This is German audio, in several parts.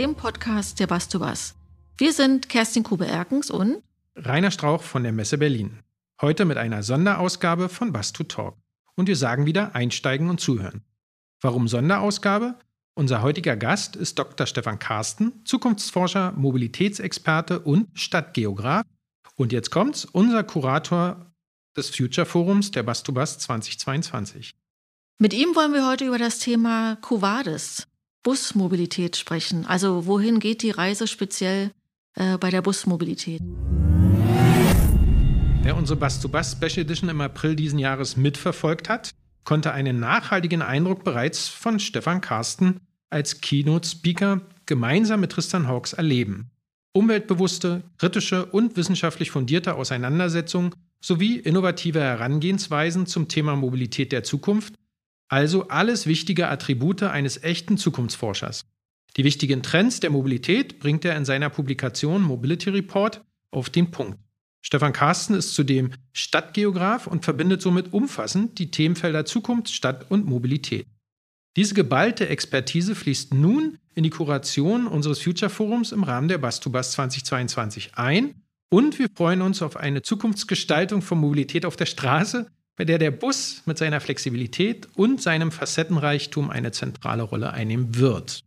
dem Podcast der to Bass. Wir sind Kerstin Kube-Erkens und Rainer Strauch von der Messe Berlin. Heute mit einer Sonderausgabe von Bass to Talk. Und wir sagen wieder einsteigen und zuhören. Warum Sonderausgabe? Unser heutiger Gast ist Dr. Stefan Karsten, Zukunftsforscher, Mobilitätsexperte und Stadtgeograf. Und jetzt kommt's, unser Kurator des Future Forums der Bass 2022. Mit ihm wollen wir heute über das Thema Covades, Busmobilität sprechen. Also wohin geht die Reise speziell äh, bei der Busmobilität? Wer unsere Bass to Bass Special Edition im April diesen Jahres mitverfolgt hat, konnte einen nachhaltigen Eindruck bereits von Stefan Karsten als Keynote-Speaker gemeinsam mit Tristan Hawks erleben. Umweltbewusste, kritische und wissenschaftlich fundierte Auseinandersetzungen sowie innovative Herangehensweisen zum Thema Mobilität der Zukunft also alles wichtige Attribute eines echten Zukunftsforschers. Die wichtigen Trends der Mobilität bringt er in seiner Publikation Mobility Report auf den Punkt. Stefan Carsten ist zudem Stadtgeograf und verbindet somit umfassend die Themenfelder Zukunft, Stadt und Mobilität. Diese geballte Expertise fließt nun in die Kuration unseres Future Forums im Rahmen der Bastubas 2022 ein und wir freuen uns auf eine Zukunftsgestaltung von Mobilität auf der Straße, bei der der Bus mit seiner Flexibilität und seinem Facettenreichtum eine zentrale Rolle einnehmen wird.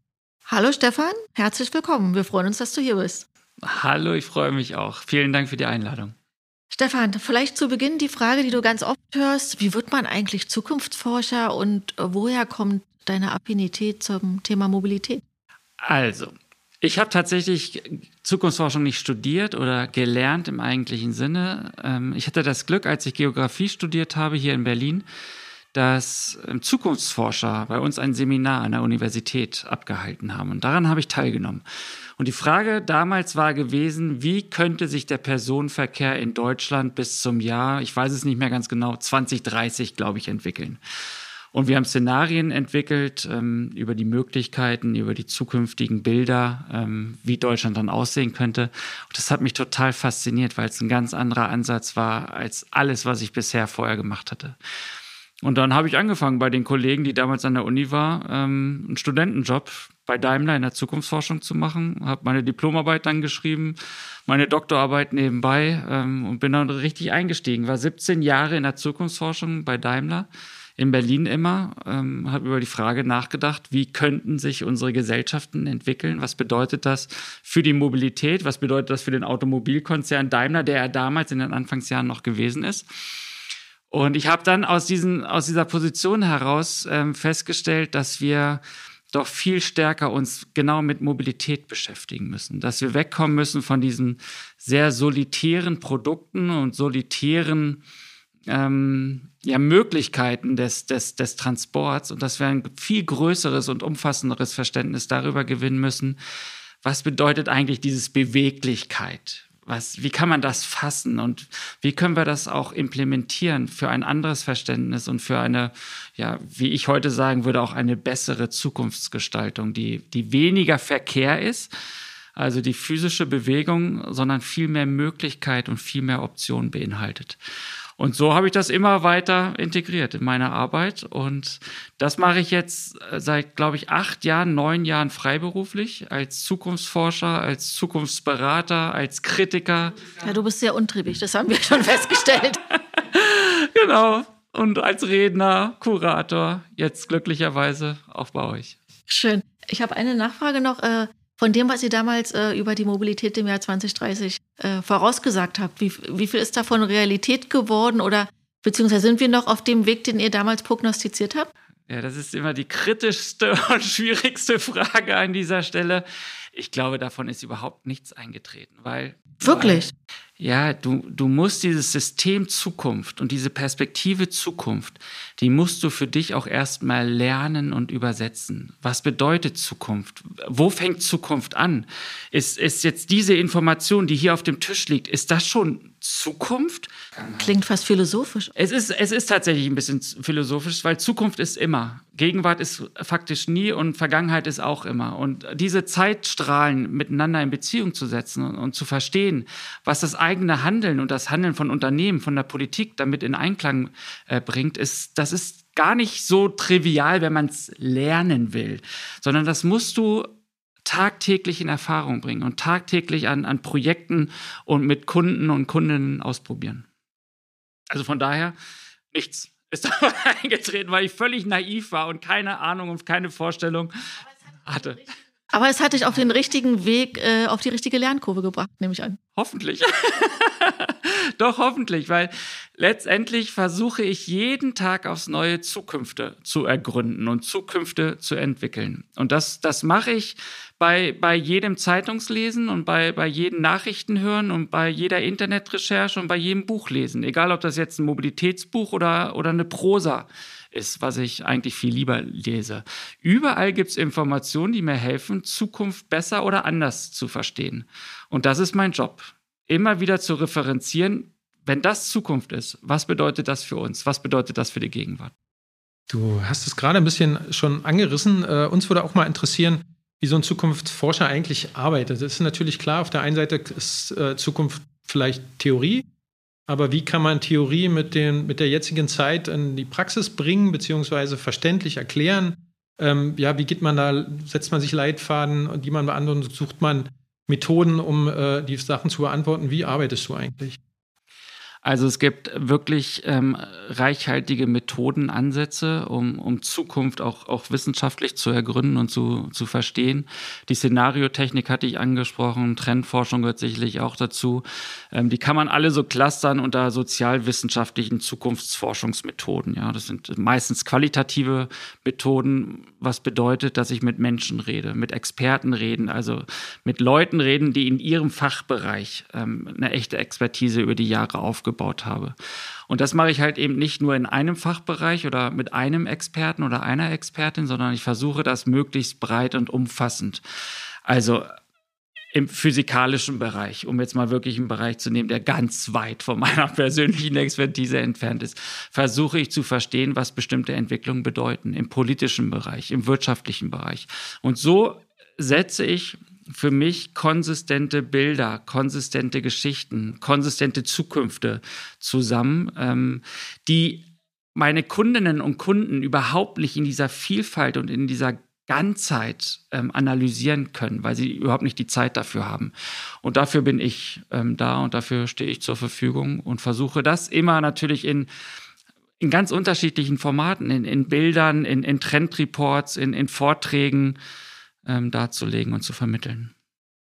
Hallo Stefan, herzlich willkommen. Wir freuen uns, dass du hier bist. Hallo, ich freue mich auch. Vielen Dank für die Einladung. Stefan, vielleicht zu Beginn die Frage, die du ganz oft hörst. Wie wird man eigentlich Zukunftsforscher und woher kommt deine Affinität zum Thema Mobilität? Also, ich habe tatsächlich Zukunftsforschung nicht studiert oder gelernt im eigentlichen Sinne. Ähm, ich hatte das Glück, als ich Geografie studiert habe hier in Berlin, dass ähm, Zukunftsforscher bei uns ein Seminar an der Universität abgehalten haben. Und daran habe ich teilgenommen. Und die Frage damals war gewesen, wie könnte sich der Personenverkehr in Deutschland bis zum Jahr, ich weiß es nicht mehr ganz genau, 2030, glaube ich, entwickeln. Und wir haben Szenarien entwickelt ähm, über die Möglichkeiten, über die zukünftigen Bilder, ähm, wie Deutschland dann aussehen könnte. Und das hat mich total fasziniert, weil es ein ganz anderer Ansatz war als alles, was ich bisher vorher gemacht hatte. Und dann habe ich angefangen bei den Kollegen, die damals an der Uni war, ähm, einen Studentenjob bei Daimler in der Zukunftsforschung zu machen. Habe meine Diplomarbeit dann geschrieben, meine Doktorarbeit nebenbei ähm, und bin dann richtig eingestiegen. War 17 Jahre in der Zukunftsforschung bei Daimler in Berlin immer, ähm, habe über die Frage nachgedacht, wie könnten sich unsere Gesellschaften entwickeln? Was bedeutet das für die Mobilität? Was bedeutet das für den Automobilkonzern Daimler, der er damals in den Anfangsjahren noch gewesen ist? Und ich habe dann aus, diesen, aus dieser Position heraus ähm, festgestellt, dass wir doch viel stärker uns genau mit Mobilität beschäftigen müssen, dass wir wegkommen müssen von diesen sehr solitären Produkten und solitären ähm, ja, Möglichkeiten des, des, des Transports und dass wir ein viel größeres und umfassenderes Verständnis darüber gewinnen müssen, was bedeutet eigentlich dieses Beweglichkeit? Was, wie kann man das fassen und wie können wir das auch implementieren für ein anderes Verständnis und für eine, ja, wie ich heute sagen würde, auch eine bessere Zukunftsgestaltung, die, die weniger Verkehr ist, also die physische Bewegung, sondern viel mehr Möglichkeit und viel mehr Optionen beinhaltet. Und so habe ich das immer weiter integriert in meine Arbeit. Und das mache ich jetzt äh, seit, glaube ich, acht Jahren, neun Jahren freiberuflich als Zukunftsforscher, als Zukunftsberater, als Kritiker. Ja, du bist sehr untriebig, das haben wir schon festgestellt. genau. Und als Redner, Kurator, jetzt glücklicherweise auch bei euch. Schön. Ich habe eine Nachfrage noch. Von dem, was ihr damals äh, über die Mobilität im Jahr 2030 äh, vorausgesagt habt, wie, wie viel ist davon Realität geworden oder beziehungsweise sind wir noch auf dem Weg, den ihr damals prognostiziert habt? Ja, das ist immer die kritischste und schwierigste Frage an dieser Stelle. Ich glaube, davon ist überhaupt nichts eingetreten, weil. Wirklich? Weil, ja, du, du musst dieses System Zukunft und diese Perspektive Zukunft, die musst du für dich auch erstmal lernen und übersetzen. Was bedeutet Zukunft? Wo fängt Zukunft an? Ist, ist jetzt diese Information, die hier auf dem Tisch liegt, ist das schon Zukunft? Klingt fast philosophisch. Es ist, es ist tatsächlich ein bisschen philosophisch, weil Zukunft ist immer. Gegenwart ist faktisch nie und Vergangenheit ist auch immer. Und diese Zeitstrahlen miteinander in Beziehung zu setzen und, und zu verstehen, was das eigene Handeln und das Handeln von Unternehmen, von der Politik damit in Einklang äh, bringt, ist, das ist gar nicht so trivial, wenn man es lernen will, sondern das musst du tagtäglich in Erfahrung bringen und tagtäglich an, an Projekten und mit Kunden und Kundinnen ausprobieren. Also von daher nichts ist dabei eingetreten, weil ich völlig naiv war und keine Ahnung und keine Vorstellung hatte. Aber es hat dich auf den richtigen Weg, äh, auf die richtige Lernkurve gebracht, nehme ich an. Hoffentlich. Doch hoffentlich, weil letztendlich versuche ich jeden Tag aufs neue Zukünfte zu ergründen und Zukünfte zu entwickeln. Und das, das mache ich bei, bei jedem Zeitungslesen und bei, bei jedem Nachrichtenhören und bei jeder Internetrecherche und bei jedem Buchlesen. Egal, ob das jetzt ein Mobilitätsbuch oder, oder eine Prosa ist, was ich eigentlich viel lieber lese. Überall gibt es Informationen, die mir helfen, Zukunft besser oder anders zu verstehen. Und das ist mein Job immer wieder zu referenzieren, wenn das Zukunft ist, was bedeutet das für uns? Was bedeutet das für die Gegenwart? Du hast es gerade ein bisschen schon angerissen. Äh, uns würde auch mal interessieren, wie so ein Zukunftsforscher eigentlich arbeitet. Das ist natürlich klar, auf der einen Seite ist äh, Zukunft vielleicht Theorie, aber wie kann man Theorie mit, den, mit der jetzigen Zeit in die Praxis bringen, beziehungsweise verständlich erklären? Ähm, ja, wie geht man da, setzt man sich Leitfaden, die man beantwortet, sucht man Methoden, um äh, die Sachen zu beantworten. Wie arbeitest du eigentlich? Also es gibt wirklich ähm, reichhaltige Methoden, Ansätze, um, um Zukunft auch, auch wissenschaftlich zu ergründen und zu, zu verstehen. Die Szenariotechnik hatte ich angesprochen, Trendforschung gehört sicherlich auch dazu. Ähm, die kann man alle so clustern unter sozialwissenschaftlichen Zukunftsforschungsmethoden. Ja, das sind meistens qualitative Methoden, was bedeutet, dass ich mit Menschen rede, mit Experten reden, also mit Leuten reden, die in ihrem Fachbereich ähm, eine echte Expertise über die Jahre aufgebaut aufgebaut habe. Und das mache ich halt eben nicht nur in einem Fachbereich oder mit einem Experten oder einer Expertin, sondern ich versuche das möglichst breit und umfassend. Also im physikalischen Bereich, um jetzt mal wirklich einen Bereich zu nehmen, der ganz weit von meiner persönlichen Expertise entfernt ist, versuche ich zu verstehen, was bestimmte Entwicklungen bedeuten im politischen Bereich, im wirtschaftlichen Bereich. Und so setze ich für mich konsistente Bilder, konsistente Geschichten, konsistente Zukünfte zusammen, ähm, die meine Kundinnen und Kunden überhaupt nicht in dieser Vielfalt und in dieser Ganzheit ähm, analysieren können, weil sie überhaupt nicht die Zeit dafür haben. Und dafür bin ich ähm, da und dafür stehe ich zur Verfügung und versuche das immer natürlich in, in ganz unterschiedlichen Formaten, in, in Bildern, in, in Trendreports, in, in Vorträgen, ähm, darzulegen und zu vermitteln.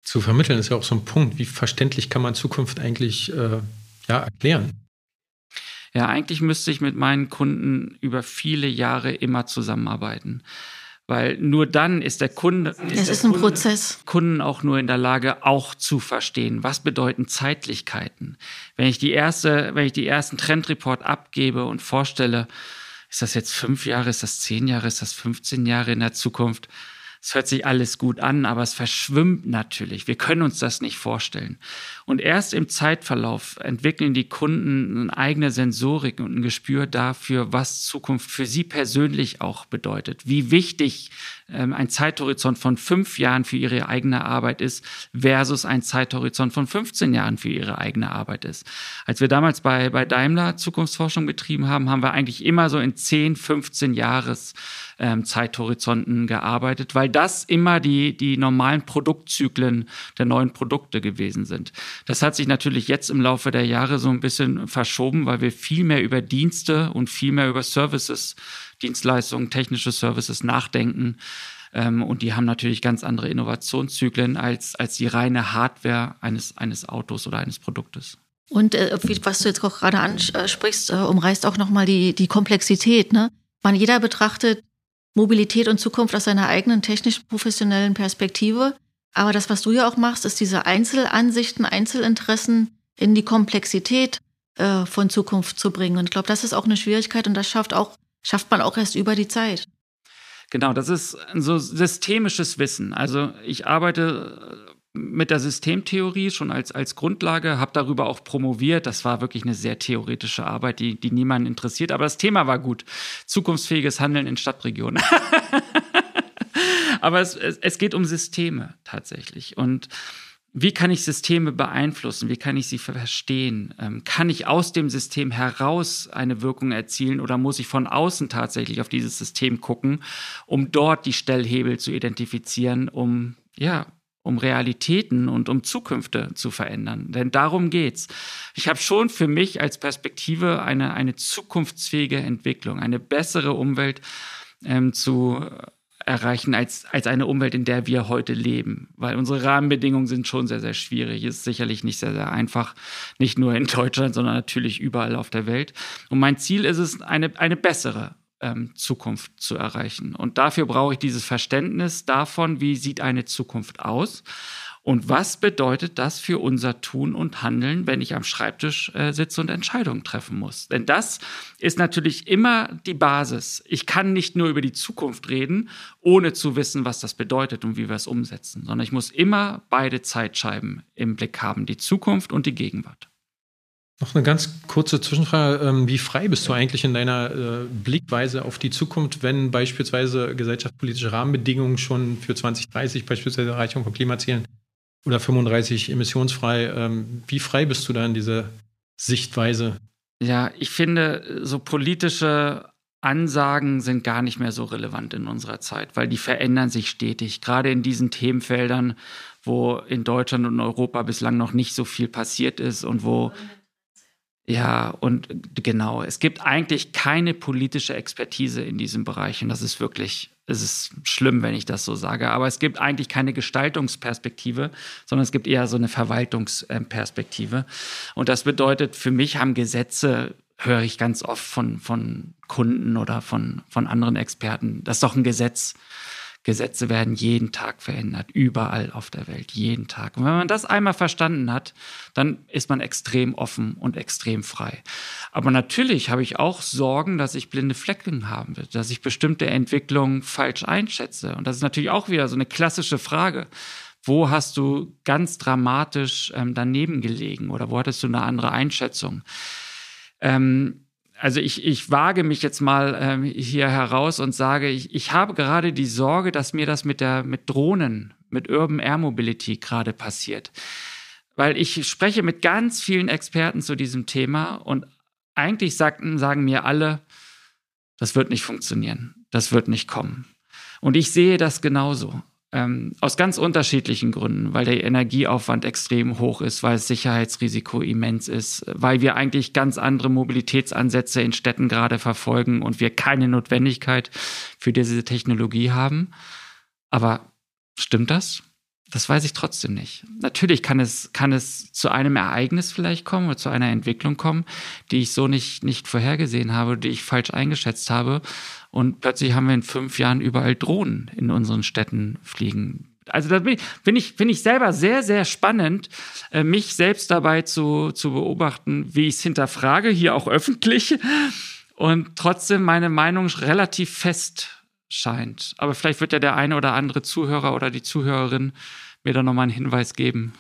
Zu vermitteln ist ja auch so ein Punkt. Wie verständlich kann man Zukunft eigentlich äh, ja, erklären? Ja, eigentlich müsste ich mit meinen Kunden über viele Jahre immer zusammenarbeiten. Weil nur dann ist der Kunde. Ist es ist ein Kunde, Prozess. Kunden auch nur in der Lage, auch zu verstehen, was bedeuten Zeitlichkeiten. Wenn ich die erste, wenn ich die ersten Trendreport abgebe und vorstelle, ist das jetzt fünf Jahre, ist das zehn Jahre, ist das 15 Jahre in der Zukunft? Es hört sich alles gut an, aber es verschwimmt natürlich. Wir können uns das nicht vorstellen. Und erst im Zeitverlauf entwickeln die Kunden eine eigene Sensorik und ein Gespür dafür, was Zukunft für sie persönlich auch bedeutet. Wie wichtig ähm, ein Zeithorizont von fünf Jahren für ihre eigene Arbeit ist versus ein Zeithorizont von 15 Jahren für ihre eigene Arbeit ist. Als wir damals bei, bei Daimler Zukunftsforschung betrieben haben, haben wir eigentlich immer so in 10, 15 Jahres ähm, Zeithorizonten gearbeitet, weil das immer die, die normalen Produktzyklen der neuen Produkte gewesen sind. Das hat sich natürlich jetzt im Laufe der Jahre so ein bisschen verschoben, weil wir viel mehr über Dienste und viel mehr über Services, Dienstleistungen, technische Services nachdenken. Ähm, und die haben natürlich ganz andere Innovationszyklen als, als die reine Hardware eines, eines Autos oder eines Produktes. Und äh, was du jetzt auch gerade ansprichst, äh, umreißt auch nochmal die, die Komplexität. Ne? Man jeder betrachtet Mobilität und Zukunft aus seiner eigenen technisch-professionellen Perspektive. Aber das, was du ja auch machst, ist diese Einzelansichten, Einzelinteressen in die Komplexität äh, von Zukunft zu bringen. Und ich glaube, das ist auch eine Schwierigkeit und das schafft auch, schafft man auch erst über die Zeit. Genau, das ist so systemisches Wissen. Also ich arbeite mit der Systemtheorie schon als, als Grundlage, habe darüber auch promoviert. Das war wirklich eine sehr theoretische Arbeit, die, die niemanden interessiert. Aber das Thema war gut. Zukunftsfähiges Handeln in Stadtregionen. Aber es, es, es geht um Systeme tatsächlich. Und wie kann ich Systeme beeinflussen? Wie kann ich sie verstehen? Ähm, kann ich aus dem System heraus eine Wirkung erzielen oder muss ich von außen tatsächlich auf dieses System gucken, um dort die Stellhebel zu identifizieren, um ja, um Realitäten und um Zukünfte zu verändern. Denn darum geht's. Ich habe schon für mich als Perspektive eine, eine zukunftsfähige Entwicklung, eine bessere Umwelt ähm, zu erreichen als, als eine Umwelt, in der wir heute leben. Weil unsere Rahmenbedingungen sind schon sehr, sehr schwierig. Ist sicherlich nicht sehr, sehr einfach. Nicht nur in Deutschland, sondern natürlich überall auf der Welt. Und mein Ziel ist es, eine, eine bessere ähm, Zukunft zu erreichen. Und dafür brauche ich dieses Verständnis davon, wie sieht eine Zukunft aus und was bedeutet das für unser Tun und Handeln, wenn ich am Schreibtisch äh, sitze und Entscheidungen treffen muss? Denn das ist natürlich immer die Basis. Ich kann nicht nur über die Zukunft reden, ohne zu wissen, was das bedeutet und wie wir es umsetzen, sondern ich muss immer beide Zeitscheiben im Blick haben, die Zukunft und die Gegenwart. Noch eine ganz kurze Zwischenfrage. Ähm, wie frei bist du eigentlich in deiner äh, Blickweise auf die Zukunft, wenn beispielsweise gesellschaftspolitische Rahmenbedingungen schon für 2030, beispielsweise Erreichung von Klimazielen, oder 35 emissionsfrei. Ähm, wie frei bist du da in dieser Sichtweise? Ja, ich finde, so politische Ansagen sind gar nicht mehr so relevant in unserer Zeit, weil die verändern sich stetig. Gerade in diesen Themenfeldern, wo in Deutschland und Europa bislang noch nicht so viel passiert ist und wo ja, und genau, es gibt eigentlich keine politische Expertise in diesem Bereich und das ist wirklich es ist schlimm, wenn ich das so sage, aber es gibt eigentlich keine Gestaltungsperspektive, sondern es gibt eher so eine Verwaltungsperspektive. Und das bedeutet, für mich haben Gesetze, höre ich ganz oft von, von Kunden oder von, von anderen Experten, das ist doch ein Gesetz. Gesetze werden jeden Tag verändert, überall auf der Welt, jeden Tag. Und wenn man das einmal verstanden hat, dann ist man extrem offen und extrem frei. Aber natürlich habe ich auch Sorgen, dass ich blinde Flecken haben wird, dass ich bestimmte Entwicklungen falsch einschätze. Und das ist natürlich auch wieder so eine klassische Frage. Wo hast du ganz dramatisch ähm, daneben gelegen oder wo hattest du eine andere Einschätzung? Ähm, also ich, ich wage mich jetzt mal ähm, hier heraus und sage, ich, ich habe gerade die Sorge, dass mir das mit der mit Drohnen, mit Urban Air Mobility gerade passiert. Weil ich spreche mit ganz vielen Experten zu diesem Thema und eigentlich sagten, sagen mir alle, das wird nicht funktionieren, das wird nicht kommen. Und ich sehe das genauso. Ähm, aus ganz unterschiedlichen Gründen, weil der Energieaufwand extrem hoch ist, weil das Sicherheitsrisiko immens ist, weil wir eigentlich ganz andere Mobilitätsansätze in Städten gerade verfolgen und wir keine Notwendigkeit für diese Technologie haben. Aber stimmt das? Das weiß ich trotzdem nicht. Natürlich kann es, kann es zu einem Ereignis vielleicht kommen oder zu einer Entwicklung kommen, die ich so nicht, nicht vorhergesehen habe, die ich falsch eingeschätzt habe. Und plötzlich haben wir in fünf Jahren überall Drohnen in unseren Städten fliegen. Also da finde ich, finde ich selber sehr, sehr spannend, äh, mich selbst dabei zu, zu beobachten, wie ich es hinterfrage, hier auch öffentlich und trotzdem meine Meinung relativ fest scheint. Aber vielleicht wird ja der eine oder andere Zuhörer oder die Zuhörerin mir da nochmal einen Hinweis geben.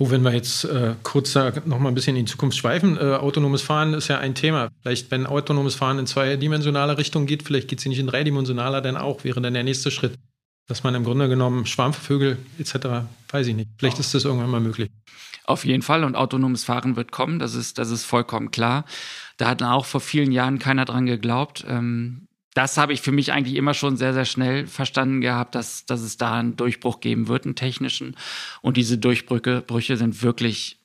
Oh, wenn wir jetzt äh, kurz da noch mal ein bisschen in die Zukunft schweifen, äh, autonomes Fahren ist ja ein Thema. Vielleicht, wenn autonomes Fahren in zweidimensionaler Richtung geht, vielleicht geht es nicht in dreidimensionaler, dann auch, wäre dann der nächste Schritt, dass man im Grunde genommen Schwarmvögel etc., weiß ich nicht, vielleicht ist das irgendwann mal möglich. Auf jeden Fall und autonomes Fahren wird kommen, das ist, das ist vollkommen klar. Da hat auch vor vielen Jahren keiner dran geglaubt. Ähm, das habe ich für mich eigentlich immer schon sehr, sehr schnell verstanden gehabt, dass, dass es da einen Durchbruch geben wird, einen technischen. Und diese Durchbrüche Brüche sind wirklich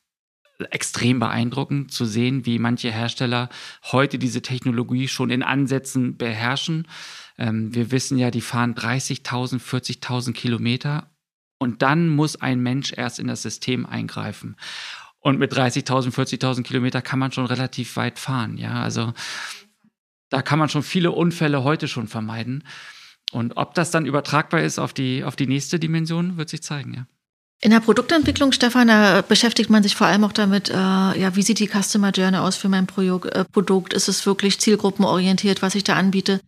extrem beeindruckend zu sehen, wie manche Hersteller heute diese Technologie schon in Ansätzen beherrschen. Ähm, wir wissen ja, die fahren 30.000, 40.000 Kilometer und dann muss ein Mensch erst in das System eingreifen. Und mit 30.000, 40.000 Kilometer kann man schon relativ weit fahren. Ja, also da kann man schon viele Unfälle heute schon vermeiden. Und ob das dann übertragbar ist auf die, auf die nächste Dimension, wird sich zeigen, ja. In der Produktentwicklung, Stefan, da beschäftigt man sich vor allem auch damit, äh, ja, wie sieht die Customer Journey aus für mein äh, Produkt? Ist es wirklich zielgruppenorientiert, was ich da anbiete?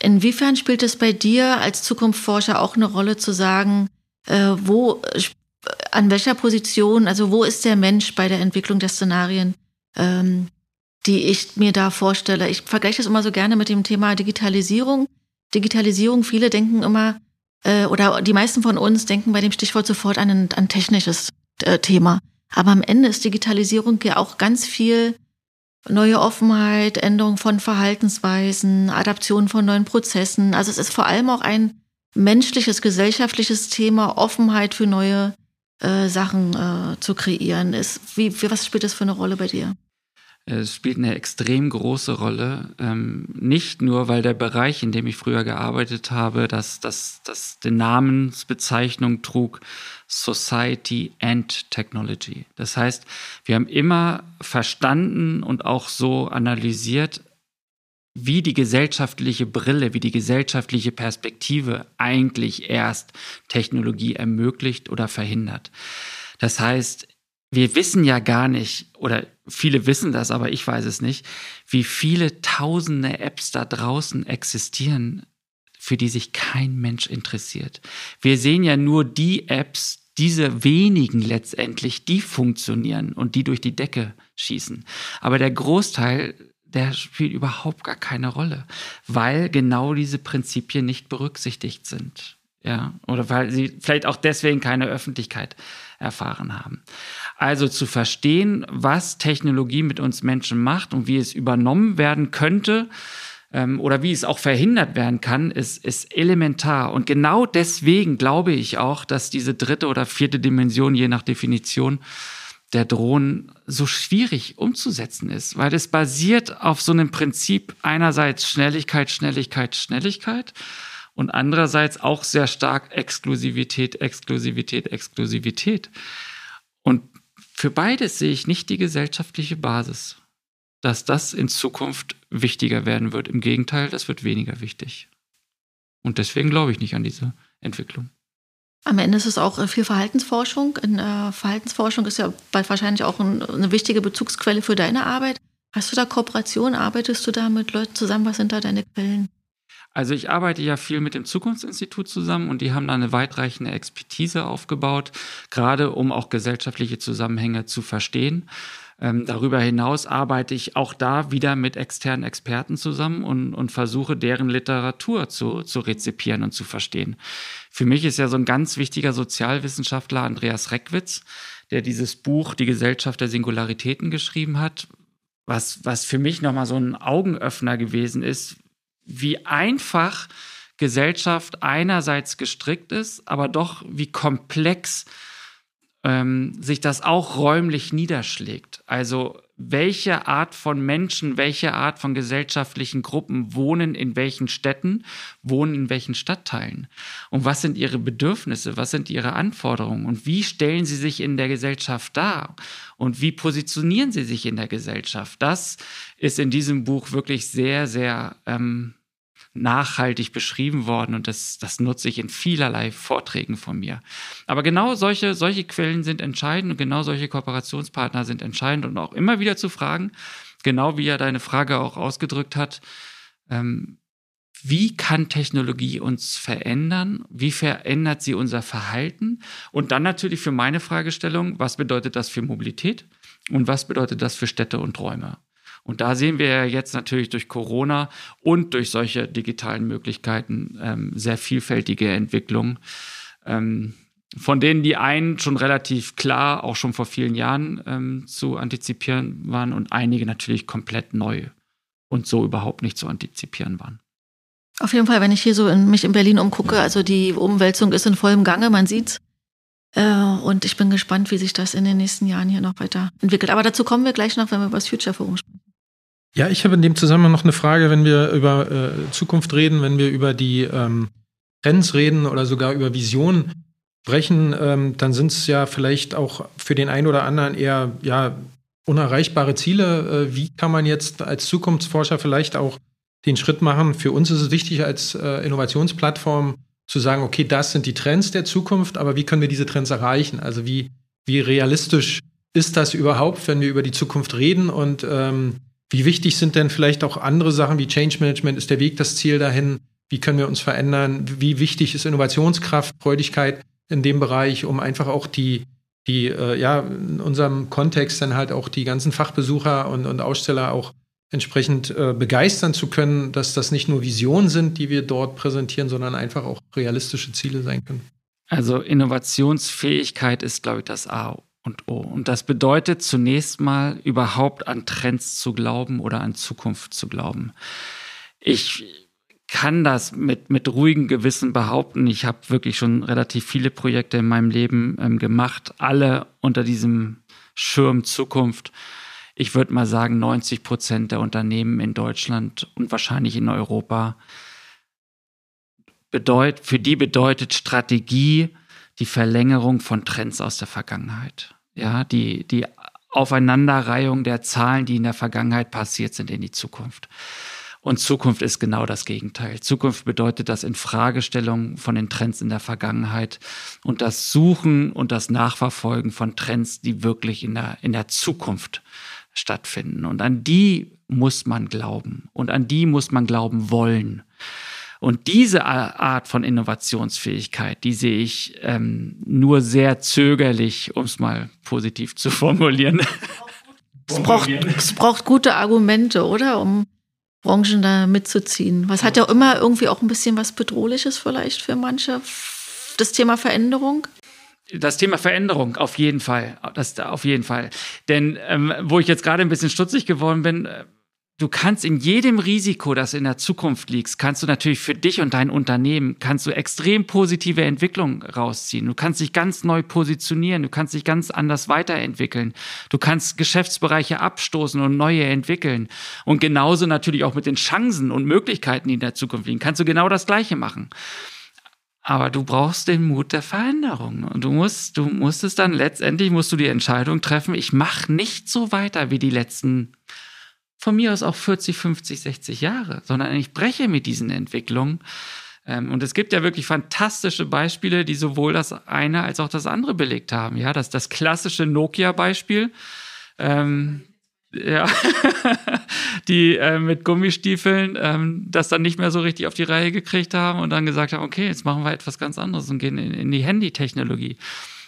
Inwiefern spielt es bei dir als Zukunftsforscher auch eine Rolle zu sagen, äh, wo, an welcher Position, also wo ist der Mensch bei der Entwicklung der Szenarien? Ähm, die ich mir da vorstelle. Ich vergleiche das immer so gerne mit dem Thema Digitalisierung. Digitalisierung, viele denken immer, äh, oder die meisten von uns denken bei dem Stichwort sofort an, an technisches. äh, Thema. Aber am Ende ist Digitalisierung ja auch ganz viel neue Offenheit, Änderung von Verhaltensweisen, Adaption von neuen Prozessen. Also es ist vor allem auch ein menschliches, gesellschaftliches Thema, Offenheit für neue äh, Sachen äh, zu kreieren. Ist, wie, wie, was spielt das für eine Rolle bei dir? Es spielt eine extrem große Rolle. Ähm, nicht nur, weil der Bereich, in dem ich früher gearbeitet habe, das, das, das die Namensbezeichnung trug Society and Technology. Das heißt, wir haben immer verstanden und auch so analysiert, wie die gesellschaftliche Brille, wie die gesellschaftliche Perspektive eigentlich erst Technologie ermöglicht oder verhindert. Das heißt, wir wissen ja gar nicht, oder viele wissen das, aber ich weiß es nicht, wie viele tausende Apps da draußen existieren, für die sich kein Mensch interessiert. Wir sehen ja nur die Apps, diese wenigen letztendlich, die funktionieren und die durch die Decke schießen. Aber der Großteil, der spielt überhaupt gar keine Rolle, weil genau diese Prinzipien nicht berücksichtigt sind. Ja, oder weil sie vielleicht auch deswegen keine Öffentlichkeit erfahren haben. Also zu verstehen, was Technologie mit uns Menschen macht und wie es übernommen werden könnte ähm, oder wie es auch verhindert werden kann, ist, ist elementar. Und genau deswegen glaube ich auch, dass diese dritte oder vierte Dimension, je nach Definition, der Drohnen so schwierig umzusetzen ist, weil es basiert auf so einem Prinzip einerseits Schnelligkeit, Schnelligkeit, Schnelligkeit und andererseits auch sehr stark Exklusivität, Exklusivität, Exklusivität. Und für beides sehe ich nicht die gesellschaftliche Basis, dass das in Zukunft wichtiger werden wird. Im Gegenteil, das wird weniger wichtig. Und deswegen glaube ich nicht an diese Entwicklung. Am Ende ist es auch viel Verhaltensforschung. In, äh, Verhaltensforschung ist ja wahrscheinlich auch ein, eine wichtige Bezugsquelle für deine Arbeit. Hast du da Kooperation? Arbeitest du da mit Leuten zusammen? Was sind da deine Quellen? Also ich arbeite ja viel mit dem Zukunftsinstitut zusammen und die haben da eine weitreichende Expertise aufgebaut, gerade um auch gesellschaftliche Zusammenhänge zu verstehen. Ähm, darüber hinaus arbeite ich auch da wieder mit externen Experten zusammen und, und versuche deren Literatur zu, zu rezipieren und zu verstehen. Für mich ist ja so ein ganz wichtiger Sozialwissenschaftler Andreas Reckwitz, der dieses Buch Die Gesellschaft der Singularitäten geschrieben hat, was, was für mich nochmal so ein Augenöffner gewesen ist, wie einfach Gesellschaft einerseits gestrickt ist, aber doch wie komplex ähm, sich das auch räumlich niederschlägt. Also welche Art von Menschen, welche Art von gesellschaftlichen Gruppen wohnen in welchen Städten, wohnen in welchen Stadtteilen? Und was sind ihre Bedürfnisse, was sind ihre Anforderungen? Und wie stellen sie sich in der Gesellschaft dar? Und wie positionieren sie sich in der Gesellschaft. Das ist in diesem Buch wirklich sehr, sehr ähm, nachhaltig beschrieben worden und das, das nutze ich in vielerlei Vorträgen von mir. Aber genau solche, solche Quellen sind entscheidend und genau solche Kooperationspartner sind entscheidend und auch immer wieder zu fragen, genau wie er deine Frage auch ausgedrückt hat, ähm, wie kann Technologie uns verändern? Wie verändert sie unser Verhalten? Und dann natürlich für meine Fragestellung, was bedeutet das für Mobilität? Und was bedeutet das für Städte und Räume? Und da sehen wir ja jetzt natürlich durch Corona und durch solche digitalen Möglichkeiten ähm, sehr vielfältige Entwicklungen, ähm, von denen die einen schon relativ klar, auch schon vor vielen Jahren ähm, zu antizipieren waren und einige natürlich komplett neu und so überhaupt nicht zu antizipieren waren. Auf jeden Fall, wenn ich hier so in, mich in Berlin umgucke, also die Umwälzung ist in vollem Gange, man sieht's. Äh, und ich bin gespannt, wie sich das in den nächsten Jahren hier noch weiterentwickelt. Aber dazu kommen wir gleich noch, wenn wir über das Future Forum sprechen. Ja, ich habe in dem Zusammenhang noch eine Frage, wenn wir über äh, Zukunft reden, wenn wir über die ähm, Trends reden oder sogar über Visionen sprechen, ähm, dann sind es ja vielleicht auch für den einen oder anderen eher ja, unerreichbare Ziele. Äh, wie kann man jetzt als Zukunftsforscher vielleicht auch den Schritt machen? Für uns ist es wichtig, als äh, Innovationsplattform zu sagen, okay, das sind die Trends der Zukunft, aber wie können wir diese Trends erreichen? Also wie, wie realistisch ist das überhaupt, wenn wir über die Zukunft reden und ähm, wie wichtig sind denn vielleicht auch andere Sachen wie Change Management? Ist der Weg das Ziel dahin? Wie können wir uns verändern? Wie wichtig ist Innovationskraft, Freudigkeit in dem Bereich, um einfach auch die, die äh, ja, in unserem Kontext dann halt auch die ganzen Fachbesucher und, und Aussteller auch entsprechend äh, begeistern zu können, dass das nicht nur Visionen sind, die wir dort präsentieren, sondern einfach auch realistische Ziele sein können. Also Innovationsfähigkeit ist, glaube ich, das A und O. Und das bedeutet zunächst mal überhaupt an Trends zu glauben oder an Zukunft zu glauben. Ich kann das mit, mit ruhigem Gewissen behaupten. Ich habe wirklich schon relativ viele Projekte in meinem Leben ähm, gemacht, alle unter diesem Schirm Zukunft. Ich würde mal sagen, 90 Prozent der Unternehmen in Deutschland und wahrscheinlich in Europa bedeut, für die bedeutet Strategie die Verlängerung von Trends aus der Vergangenheit. Ja, die, die Aufeinanderreihung der Zahlen, die in der Vergangenheit passiert sind, in die Zukunft. Und Zukunft ist genau das Gegenteil. Zukunft bedeutet das Infragestellung von den Trends in der Vergangenheit und das Suchen und das Nachverfolgen von Trends, die wirklich in der, in der Zukunft stattfinden. Und an die muss man glauben und an die muss man glauben wollen. Und diese Art von Innovationsfähigkeit, die sehe ich ähm, nur sehr zögerlich, um es mal positiv zu formulieren. Es braucht, es braucht gute Argumente, oder? Um Branchen da mitzuziehen. Was hat ja immer irgendwie auch ein bisschen was Bedrohliches vielleicht für manche, das Thema Veränderung? Das Thema Veränderung, auf jeden Fall. Das, auf jeden Fall. Denn ähm, wo ich jetzt gerade ein bisschen stutzig geworden bin, äh, du kannst in jedem Risiko, das in der Zukunft liegt, kannst du natürlich für dich und dein Unternehmen, kannst du extrem positive Entwicklungen rausziehen. Du kannst dich ganz neu positionieren, du kannst dich ganz anders weiterentwickeln. Du kannst Geschäftsbereiche abstoßen und neue entwickeln. Und genauso natürlich auch mit den Chancen und Möglichkeiten, die in der Zukunft liegen, kannst du genau das Gleiche machen. Aber du brauchst den Mut der Veränderung. Und du musst, du musst es dann letztendlich, musst du die Entscheidung treffen, ich mache nicht so weiter wie die letzten von mir aus auch 40, 50, 60 Jahre, sondern ich breche mit diesen Entwicklungen. Ähm, und es gibt ja wirklich fantastische Beispiele, die sowohl das eine als auch das andere belegt haben. Ja, das, das klassische Nokia-Beispiel. Ähm, ja, die äh, mit Gummistiefeln ähm, das dann nicht mehr so richtig auf die Reihe gekriegt haben und dann gesagt haben, okay, jetzt machen wir etwas ganz anderes und gehen in, in die Handy-Technologie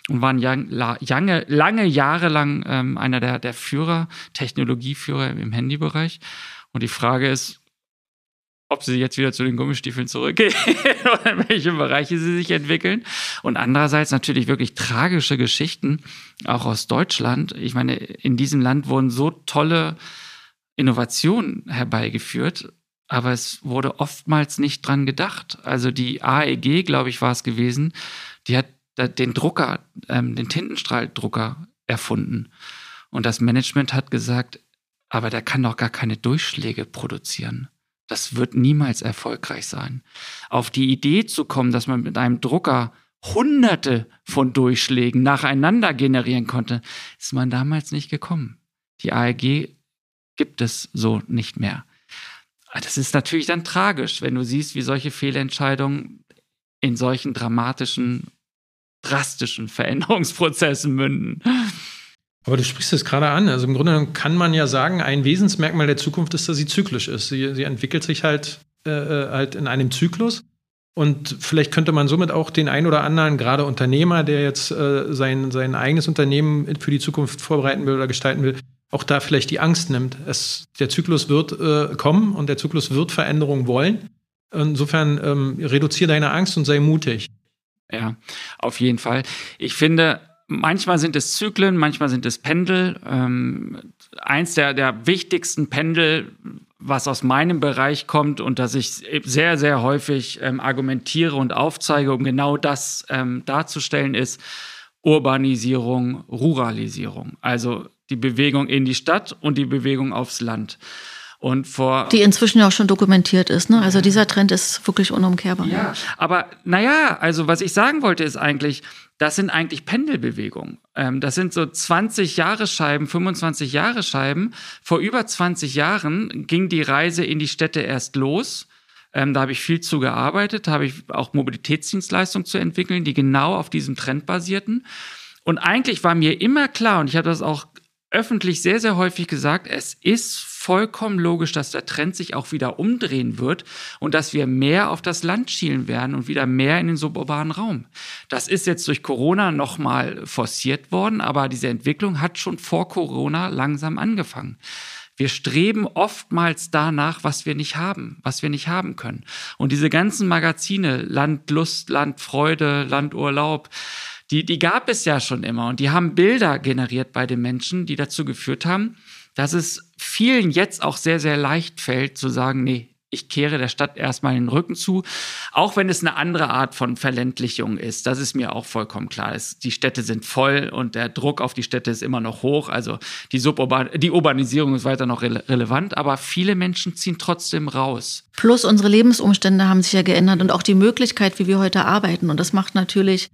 und waren lang, lange, lange Jahre lang ähm, einer der, der Führer, Technologieführer im Handybereich. Und die Frage ist, ob sie jetzt wieder zu den Gummistiefeln zurückgehen oder in welche Bereiche sie sich entwickeln. Und andererseits natürlich wirklich tragische Geschichten, auch aus Deutschland. Ich meine, in diesem Land wurden so tolle Innovationen herbeigeführt, aber es wurde oftmals nicht dran gedacht. Also die AEG, glaube ich, war es gewesen, die hat den Drucker, ähm, den Tintenstrahldrucker erfunden. Und das Management hat gesagt, aber der kann doch gar keine Durchschläge produzieren. Das wird niemals erfolgreich sein. Auf die Idee zu kommen, dass man mit einem Drucker hunderte von Durchschlägen nacheinander generieren konnte, ist man damals nicht gekommen. Die AEG gibt es so nicht mehr. Das ist natürlich dann tragisch, wenn du siehst, wie solche Fehlentscheidungen in solchen dramatischen drastischen Veränderungsprozessen münden. Aber du sprichst es gerade an. Also im Grunde kann man ja sagen, ein Wesensmerkmal der Zukunft ist, dass sie zyklisch ist. Sie, sie entwickelt sich halt, äh, äh halt in einem Zyklus. Und vielleicht könnte man somit auch den ein oder anderen, gerade Unternehmer, der jetzt äh, sein, sein eigenes Unternehmen für die Zukunft vorbereiten will oder gestalten will, auch da vielleicht die Angst nimmt. Es, der Zyklus wird äh, kommen und der Zyklus wird Veränderungen wollen. Insofern ähm, reduziere deine Angst und sei mutig. Ja, auf jeden Fall. Ich finde, manchmal sind es Zyklen, manchmal sind es Pendel. Ähm, eins der, der wichtigsten Pendel, was aus meinem Bereich kommt und das ich sehr, sehr häufig ähm, argumentiere und aufzeige, um genau das ähm, darzustellen, ist Urbanisierung, Ruralisierung. Also die Bewegung in die Stadt und die Bewegung aufs Land. Und vor die inzwischen ja auch schon dokumentiert ist. Ne? Also dieser Trend ist wirklich unumkehrbar. Ja, aber naja, also was ich sagen wollte ist eigentlich, das sind eigentlich Pendelbewegungen. Ähm, das sind so 20 Jahresscheiben, 25 Jahresscheiben. Vor über 20 Jahren ging die Reise in die Städte erst los. Ähm, da habe ich viel zu gearbeitet, habe ich auch Mobilitätsdienstleistungen zu entwickeln, die genau auf diesem Trend basierten. Und eigentlich war mir immer klar, und ich habe das auch öffentlich sehr, sehr häufig gesagt, es ist vollkommen logisch, dass der Trend sich auch wieder umdrehen wird und dass wir mehr auf das Land schielen werden und wieder mehr in den suburbanen Raum. Das ist jetzt durch Corona nochmal forciert worden, aber diese Entwicklung hat schon vor Corona langsam angefangen. Wir streben oftmals danach, was wir nicht haben, was wir nicht haben können. Und diese ganzen Magazine, Landlust, Landfreude, Landurlaub, die, die gab es ja schon immer und die haben Bilder generiert bei den Menschen, die dazu geführt haben, dass es vielen jetzt auch sehr, sehr leicht fällt zu sagen, nee, ich kehre der Stadt erstmal den Rücken zu, auch wenn es eine andere Art von Verländlichung ist. Das ist mir auch vollkommen klar. Es, die Städte sind voll und der Druck auf die Städte ist immer noch hoch. Also die, Suburban die Urbanisierung ist weiter noch re relevant, aber viele Menschen ziehen trotzdem raus. Plus unsere Lebensumstände haben sich ja geändert und auch die Möglichkeit, wie wir heute arbeiten. Und das macht natürlich,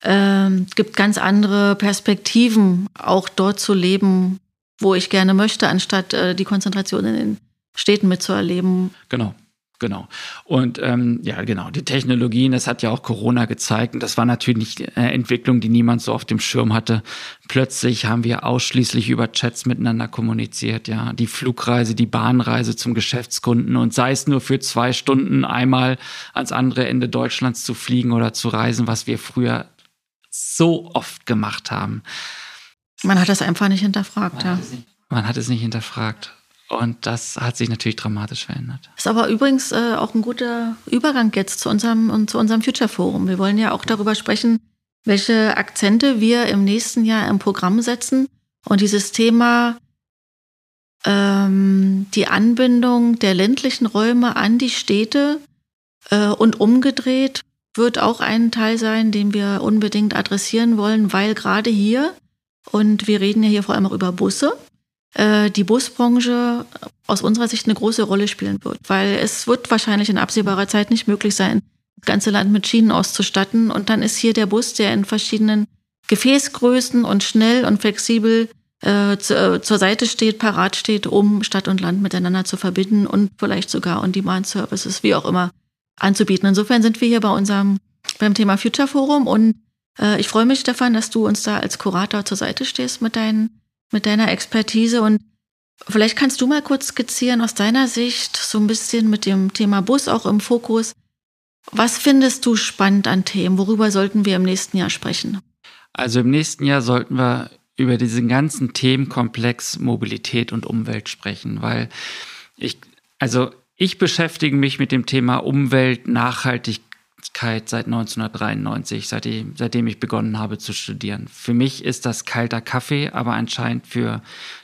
äh, gibt ganz andere Perspektiven, auch dort zu leben, wo ich gerne möchte, anstatt äh, die Konzentration in den Städten mitzuerleben. Genau. Genau. Und ähm, ja, genau, die Technologien, das hat ja auch Corona gezeigt. Und das war natürlich eine Entwicklung, die niemand so auf dem Schirm hatte. Plötzlich haben wir ausschließlich über Chats miteinander kommuniziert, ja. Die Flugreise, die Bahnreise zum Geschäftskunden und sei es nur für zwei Stunden einmal ans andere Ende Deutschlands zu fliegen oder zu reisen, was wir früher so oft gemacht haben. Man hat das einfach nicht hinterfragt, man ja. Hat nicht, man hat es nicht hinterfragt. Und das hat sich natürlich dramatisch verändert. Ist aber übrigens äh, auch ein guter Übergang jetzt zu unserem, zu unserem Future Forum. Wir wollen ja auch darüber sprechen, welche Akzente wir im nächsten Jahr im Programm setzen. Und dieses Thema, ähm, die Anbindung der ländlichen Räume an die Städte äh, und umgedreht, wird auch ein Teil sein, den wir unbedingt adressieren wollen, weil gerade hier, und wir reden ja hier vor allem auch über Busse, äh, die Busbranche aus unserer Sicht eine große Rolle spielen wird, weil es wird wahrscheinlich in absehbarer Zeit nicht möglich sein, das ganze Land mit Schienen auszustatten. Und dann ist hier der Bus, der in verschiedenen Gefäßgrößen und schnell und flexibel äh, zu, äh, zur Seite steht, parat steht, um Stadt und Land miteinander zu verbinden und vielleicht sogar On-Demand-Services, wie auch immer, anzubieten. Insofern sind wir hier bei unserem beim Thema Future Forum und äh, ich freue mich, Stefan, dass du uns da als Kurator zur Seite stehst mit deinen mit deiner Expertise und vielleicht kannst du mal kurz skizzieren aus deiner Sicht so ein bisschen mit dem Thema Bus auch im Fokus. Was findest du spannend an Themen? Worüber sollten wir im nächsten Jahr sprechen? Also im nächsten Jahr sollten wir über diesen ganzen Themenkomplex Mobilität und Umwelt sprechen, weil ich, also ich beschäftige mich mit dem Thema Umwelt, Nachhaltigkeit seit 1993, seitdem, seitdem ich begonnen habe zu studieren. Für mich ist das kalter Kaffee, aber anscheinend für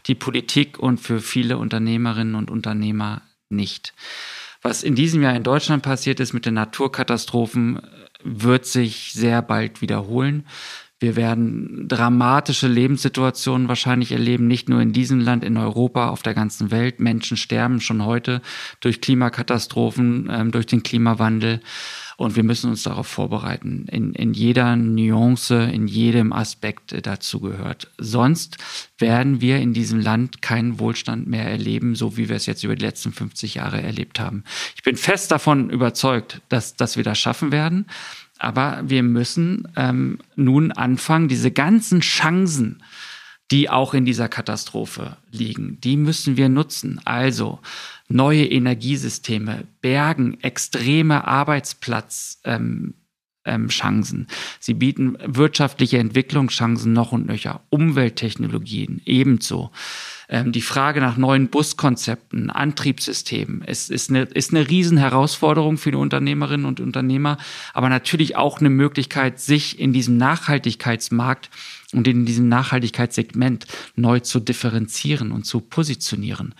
die Politik und für viele Unternehmerinnen und Unternehmer nicht. Was in diesem Jahr in Deutschland passiert ist mit den Naturkatastrophen, wird sich sehr bald wiederholen. Wir werden dramatische Lebenssituationen wahrscheinlich erleben, nicht nur in diesem Land, in Europa, auf der ganzen Welt. Menschen sterben schon heute durch Klimakatastrophen, ähm, durch den Klimawandel. Und wir müssen uns darauf vorbereiten. In, in jeder Nuance, in jedem Aspekt dazu gehört. Sonst werden wir in diesem Land keinen Wohlstand mehr erleben, so wie wir es jetzt über die letzten 50 Jahre erlebt haben. Ich bin fest davon überzeugt, dass, dass wir das schaffen werden. Aber wir müssen ähm, nun anfangen, diese ganzen Chancen, die auch in dieser Katastrophe liegen, die müssen wir nutzen. Also neue Energiesysteme, Bergen, extreme Arbeitsplatzchancen. Ähm, ähm, Sie bieten wirtschaftliche Entwicklungschancen noch und nöcher, Umwelttechnologien ebenso. Ähm, die Frage nach neuen Buskonzepten, Antriebssystemen, es ist eine, ist eine Riesenherausforderung für die Unternehmerinnen und Unternehmer, aber natürlich auch eine Möglichkeit, sich in diesem Nachhaltigkeitsmarkt und in diesem Nachhaltigkeitssegment neu zu differenzieren und zu positionieren.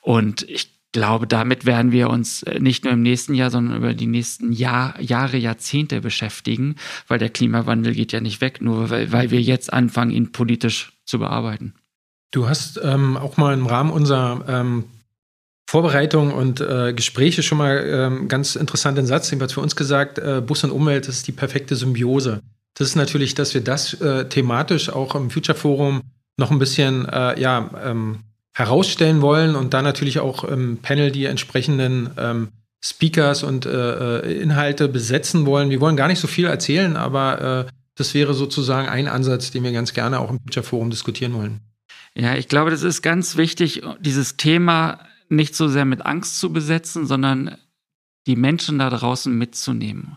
Und ich glaube, damit werden wir uns äh, nicht nur im nächsten Jahr, sondern über die nächsten Jahr, Jahre, Jahrzehnte beschäftigen, weil der Klimawandel geht ja nicht weg, nur weil, weil wir jetzt anfangen, ihn politisch zu bearbeiten. Du hast ähm, auch mal im Rahmen unserer ähm, Vorbereitung und äh, Gespräche schon mal ähm, ganz interessanten Satz, jedenfalls für uns gesagt, äh, Bus und Umwelt ist die perfekte Symbiose. Das ist natürlich, dass wir das äh, thematisch auch im Future Forum noch ein bisschen äh, ja, ähm, herausstellen wollen und da natürlich auch im Panel die entsprechenden ähm, Speakers und äh, äh, Inhalte besetzen wollen. Wir wollen gar nicht so viel erzählen, aber äh, das wäre sozusagen ein Ansatz, den wir ganz gerne auch im Future Forum diskutieren wollen. Ja, ich glaube, das ist ganz wichtig, dieses Thema nicht so sehr mit Angst zu besetzen, sondern die Menschen da draußen mitzunehmen.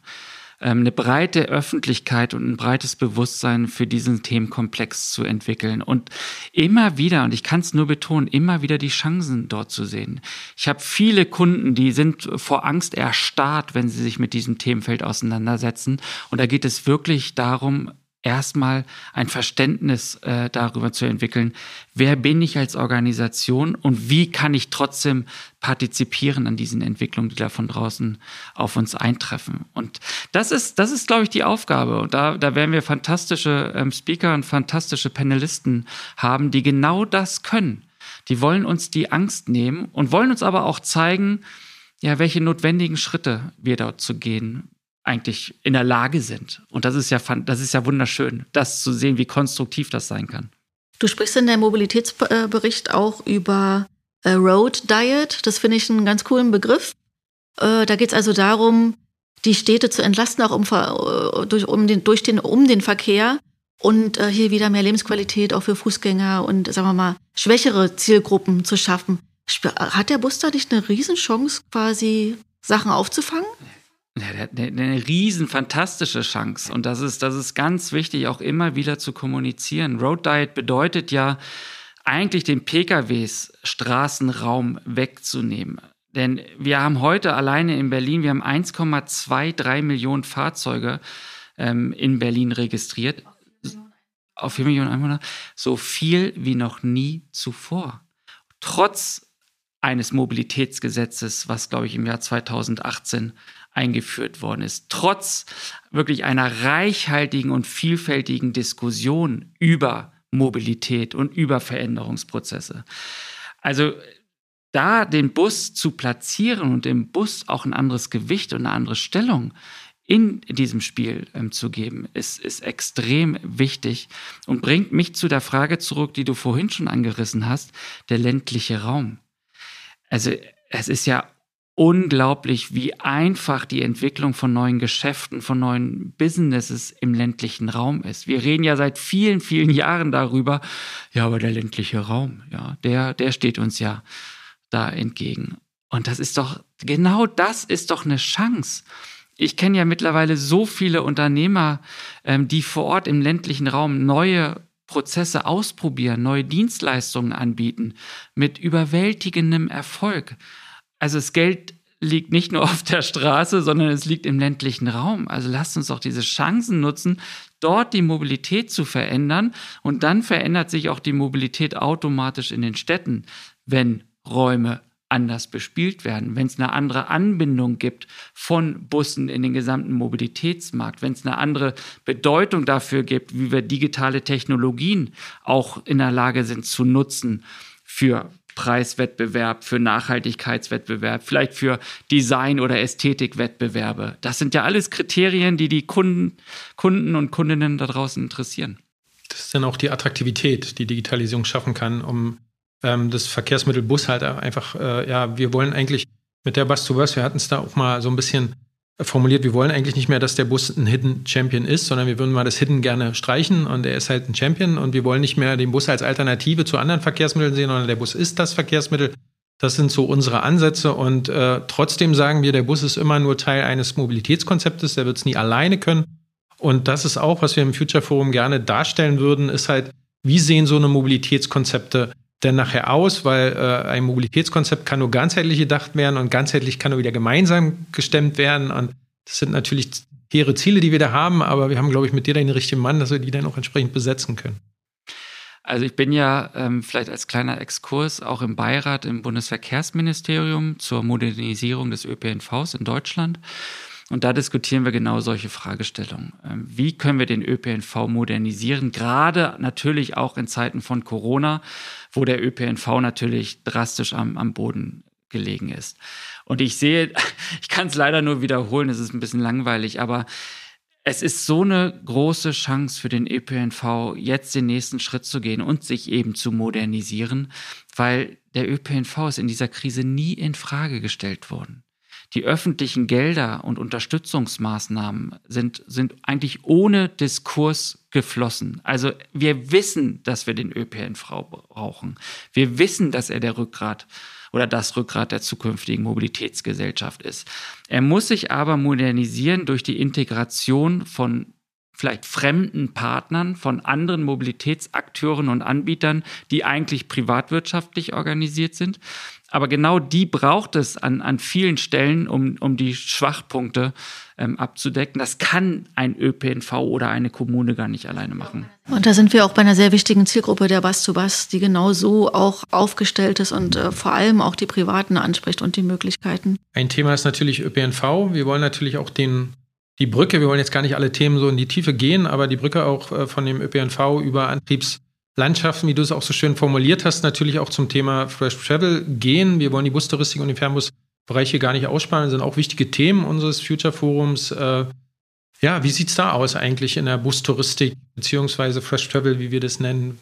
Ähm, eine breite Öffentlichkeit und ein breites Bewusstsein für diesen Themenkomplex zu entwickeln und immer wieder, und ich kann es nur betonen, immer wieder die Chancen dort zu sehen. Ich habe viele Kunden, die sind vor Angst erstarrt, wenn sie sich mit diesem Themenfeld auseinandersetzen. Und da geht es wirklich darum, erstmal ein Verständnis äh, darüber zu entwickeln, wer bin ich als Organisation und wie kann ich trotzdem partizipieren an diesen Entwicklungen, die da von draußen auf uns eintreffen. Und das ist, das ist, glaube ich, die Aufgabe. Und da, da werden wir fantastische ähm, Speaker und fantastische Panelisten haben, die genau das können. Die wollen uns die Angst nehmen und wollen uns aber auch zeigen, ja, welche notwendigen Schritte wir dort zu gehen eigentlich in der Lage sind. Und das ist ja, das ist ja wunderschön, das zu sehen, wie konstruktiv das sein kann. Du sprichst in deinem Mobilitätsbericht auch über äh, Road Diet. Das finde ich einen ganz coolen Begriff. Äh, da geht es also darum, die Städte zu entlasten, auch um, äh, durch, um, den, durch den, um den Verkehr und hier wieder mehr Lebensqualität auch für Fußgänger und, sagen wir mal, schwächere Zielgruppen zu schaffen. Hat der Bus da nicht eine Riesenchance, quasi Sachen aufzufangen? Ja, der hat eine, eine riesen fantastische Chance. Und das ist, das ist ganz wichtig, auch immer wieder zu kommunizieren. Road Diet bedeutet ja eigentlich den PKWs Straßenraum wegzunehmen. Denn wir haben heute alleine in Berlin, wir haben 1,23 Millionen Fahrzeuge ähm, in Berlin registriert. Auf 4 Millionen Einwohner. So viel wie noch nie zuvor. Trotz eines Mobilitätsgesetzes, was, glaube ich, im Jahr 2018 eingeführt worden ist, trotz wirklich einer reichhaltigen und vielfältigen Diskussion über Mobilität und über Veränderungsprozesse. Also da den Bus zu platzieren und dem Bus auch ein anderes Gewicht und eine andere Stellung in diesem Spiel ähm, zu geben, ist, ist extrem wichtig und bringt mich zu der Frage zurück, die du vorhin schon angerissen hast, der ländliche Raum. Also es ist ja unglaublich, wie einfach die Entwicklung von neuen Geschäften, von neuen Businesses im ländlichen Raum ist. Wir reden ja seit vielen, vielen Jahren darüber, ja, aber der ländliche Raum, ja, der, der steht uns ja da entgegen. Und das ist doch, genau das ist doch eine Chance. Ich kenne ja mittlerweile so viele Unternehmer, ähm, die vor Ort im ländlichen Raum neue Prozesse ausprobieren, neue Dienstleistungen anbieten, mit überwältigendem Erfolg. Also das Geld liegt nicht nur auf der Straße, sondern es liegt im ländlichen Raum. Also lasst uns doch diese Chancen nutzen, dort die Mobilität zu verändern. Und dann verändert sich auch die Mobilität automatisch in den Städten, wenn Räume anders bespielt werden, wenn es eine andere Anbindung gibt von Bussen in den gesamten Mobilitätsmarkt, wenn es eine andere Bedeutung dafür gibt, wie wir digitale Technologien auch in der Lage sind zu nutzen für Preiswettbewerb, für Nachhaltigkeitswettbewerb, vielleicht für Design- oder Ästhetikwettbewerbe. Das sind ja alles Kriterien, die die Kunden, Kunden und Kundinnen da draußen interessieren. Das ist dann auch die Attraktivität, die Digitalisierung schaffen kann, um ähm, das Verkehrsmittel Bus halt einfach, äh, ja, wir wollen eigentlich mit der Bus to Bus, wir hatten es da auch mal so ein bisschen formuliert, wir wollen eigentlich nicht mehr, dass der Bus ein Hidden Champion ist, sondern wir würden mal das Hidden gerne streichen und er ist halt ein Champion und wir wollen nicht mehr den Bus als Alternative zu anderen Verkehrsmitteln sehen, sondern der Bus ist das Verkehrsmittel. Das sind so unsere Ansätze und äh, trotzdem sagen wir, der Bus ist immer nur Teil eines Mobilitätskonzeptes, der wird es nie alleine können. Und das ist auch, was wir im Future Forum gerne darstellen würden, ist halt, wie sehen so eine Mobilitätskonzepte denn nachher aus, weil äh, ein Mobilitätskonzept kann nur ganzheitlich gedacht werden und ganzheitlich kann nur wieder gemeinsam gestemmt werden. Und das sind natürlich hehre Ziele, die wir da haben, aber wir haben, glaube ich, mit dir den richtigen Mann, dass wir die dann auch entsprechend besetzen können. Also ich bin ja ähm, vielleicht als kleiner Exkurs auch im Beirat im Bundesverkehrsministerium zur Modernisierung des ÖPNVs in Deutschland. Und da diskutieren wir genau solche Fragestellungen. Ähm, wie können wir den ÖPNV modernisieren? Gerade natürlich auch in Zeiten von Corona, wo der ÖPNV natürlich drastisch am, am Boden gelegen ist. Und ich sehe, ich kann es leider nur wiederholen, es ist ein bisschen langweilig, aber es ist so eine große Chance für den ÖPNV, jetzt den nächsten Schritt zu gehen und sich eben zu modernisieren, weil der ÖPNV ist in dieser Krise nie in Frage gestellt worden die öffentlichen Gelder und Unterstützungsmaßnahmen sind, sind eigentlich ohne Diskurs geflossen. Also wir wissen, dass wir den ÖPNV brauchen. Wir wissen, dass er der Rückgrat oder das Rückgrat der zukünftigen Mobilitätsgesellschaft ist. Er muss sich aber modernisieren durch die Integration von vielleicht fremden Partnern, von anderen Mobilitätsakteuren und Anbietern, die eigentlich privatwirtschaftlich organisiert sind. Aber genau die braucht es an, an vielen Stellen, um, um die Schwachpunkte ähm, abzudecken. Das kann ein ÖPNV oder eine Kommune gar nicht alleine machen. Und da sind wir auch bei einer sehr wichtigen Zielgruppe der Bus to Bus, die genau so auch aufgestellt ist und äh, vor allem auch die Privaten anspricht und die Möglichkeiten. Ein Thema ist natürlich ÖPNV. Wir wollen natürlich auch den die Brücke, wir wollen jetzt gar nicht alle Themen so in die Tiefe gehen, aber die Brücke auch äh, von dem ÖPNV über Antriebslandschaften, wie du es auch so schön formuliert hast, natürlich auch zum Thema Fresh Travel gehen. Wir wollen die Bustouristik und den Fernbusbereich hier gar nicht aussparen, das sind auch wichtige Themen unseres Future Forums. Äh, ja, wie sieht es da aus eigentlich in der Bustouristik beziehungsweise Fresh Travel, wie wir das nennen?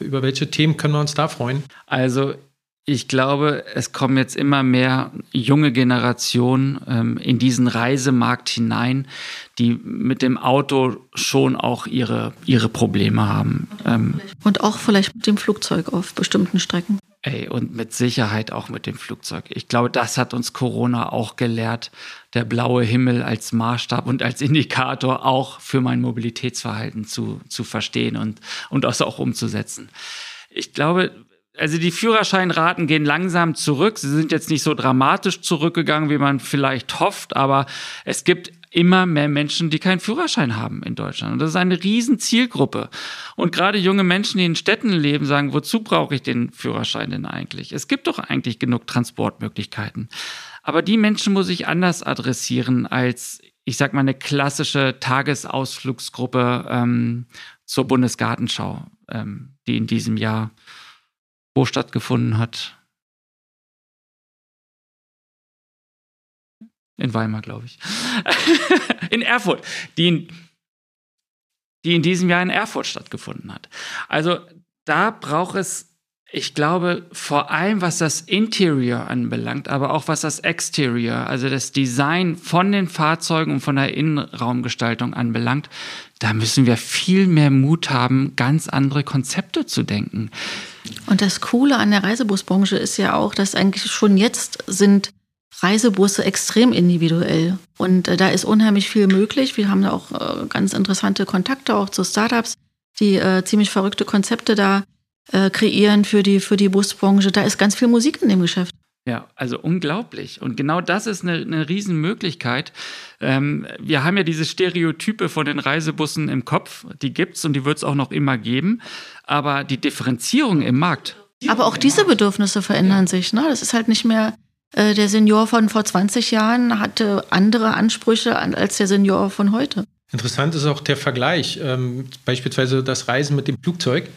Über welche Themen können wir uns da freuen? Also ich glaube, es kommen jetzt immer mehr junge Generationen ähm, in diesen Reisemarkt hinein, die mit dem Auto schon auch ihre, ihre Probleme haben. Ähm, und auch vielleicht mit dem Flugzeug auf bestimmten Strecken. Ey, und mit Sicherheit auch mit dem Flugzeug. Ich glaube, das hat uns Corona auch gelehrt. Der blaue Himmel als Maßstab und als Indikator auch für mein Mobilitätsverhalten zu, zu verstehen und, und das auch umzusetzen. Ich glaube, also die Führerscheinraten gehen langsam zurück. Sie sind jetzt nicht so dramatisch zurückgegangen, wie man vielleicht hofft, aber es gibt immer mehr Menschen, die keinen Führerschein haben in Deutschland. Und das ist eine riesen Zielgruppe. Und gerade junge Menschen, die in Städten leben, sagen, wozu brauche ich den Führerschein denn eigentlich? Es gibt doch eigentlich genug Transportmöglichkeiten. Aber die Menschen muss ich anders adressieren als, ich sag mal, eine klassische Tagesausflugsgruppe ähm, zur Bundesgartenschau, ähm, die in diesem Jahr wo stattgefunden hat. In Weimar, glaube ich. in Erfurt, die in, die in diesem Jahr in Erfurt stattgefunden hat. Also da braucht es, ich glaube, vor allem was das Interior anbelangt, aber auch was das Exterior, also das Design von den Fahrzeugen und von der Innenraumgestaltung anbelangt, da müssen wir viel mehr Mut haben, ganz andere Konzepte zu denken. Und das Coole an der Reisebusbranche ist ja auch, dass eigentlich schon jetzt sind Reisebusse extrem individuell. Und äh, da ist unheimlich viel möglich. Wir haben da auch äh, ganz interessante Kontakte auch zu Startups, die äh, ziemlich verrückte Konzepte da äh, kreieren für die, für die Busbranche. Da ist ganz viel Musik in dem Geschäft. Ja, also unglaublich. Und genau das ist eine, eine Riesenmöglichkeit. Ähm, wir haben ja diese Stereotype von den Reisebussen im Kopf, die gibt's und die wird es auch noch immer geben. Aber die Differenzierung im Markt. Aber auch diese Bedürfnisse verändern sich. Ne? Das ist halt nicht mehr äh, der Senior von vor 20 Jahren hatte andere Ansprüche als der Senior von heute. Interessant ist auch der Vergleich, ähm, beispielsweise das Reisen mit dem Flugzeug.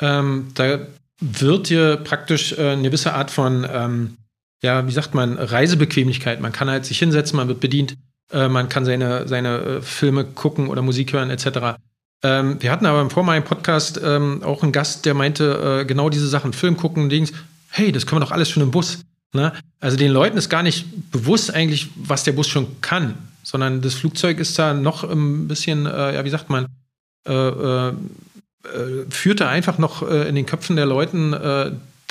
Ähm, da wird dir praktisch äh, eine gewisse Art von ähm, ja, wie sagt man, Reisebequemlichkeit. Man kann halt sich hinsetzen, man wird bedient, äh, man kann seine, seine äh, Filme gucken oder Musik hören, etc. Ähm, wir hatten aber im vormaligen Podcast ähm, auch einen Gast, der meinte, äh, genau diese Sachen, Film gucken, Dings, hey, das können wir doch alles schon im Bus. Ne? Also den Leuten ist gar nicht bewusst eigentlich, was der Bus schon kann, sondern das Flugzeug ist da noch ein bisschen, äh, ja, wie sagt man, äh, äh, führte einfach noch in den Köpfen der Leuten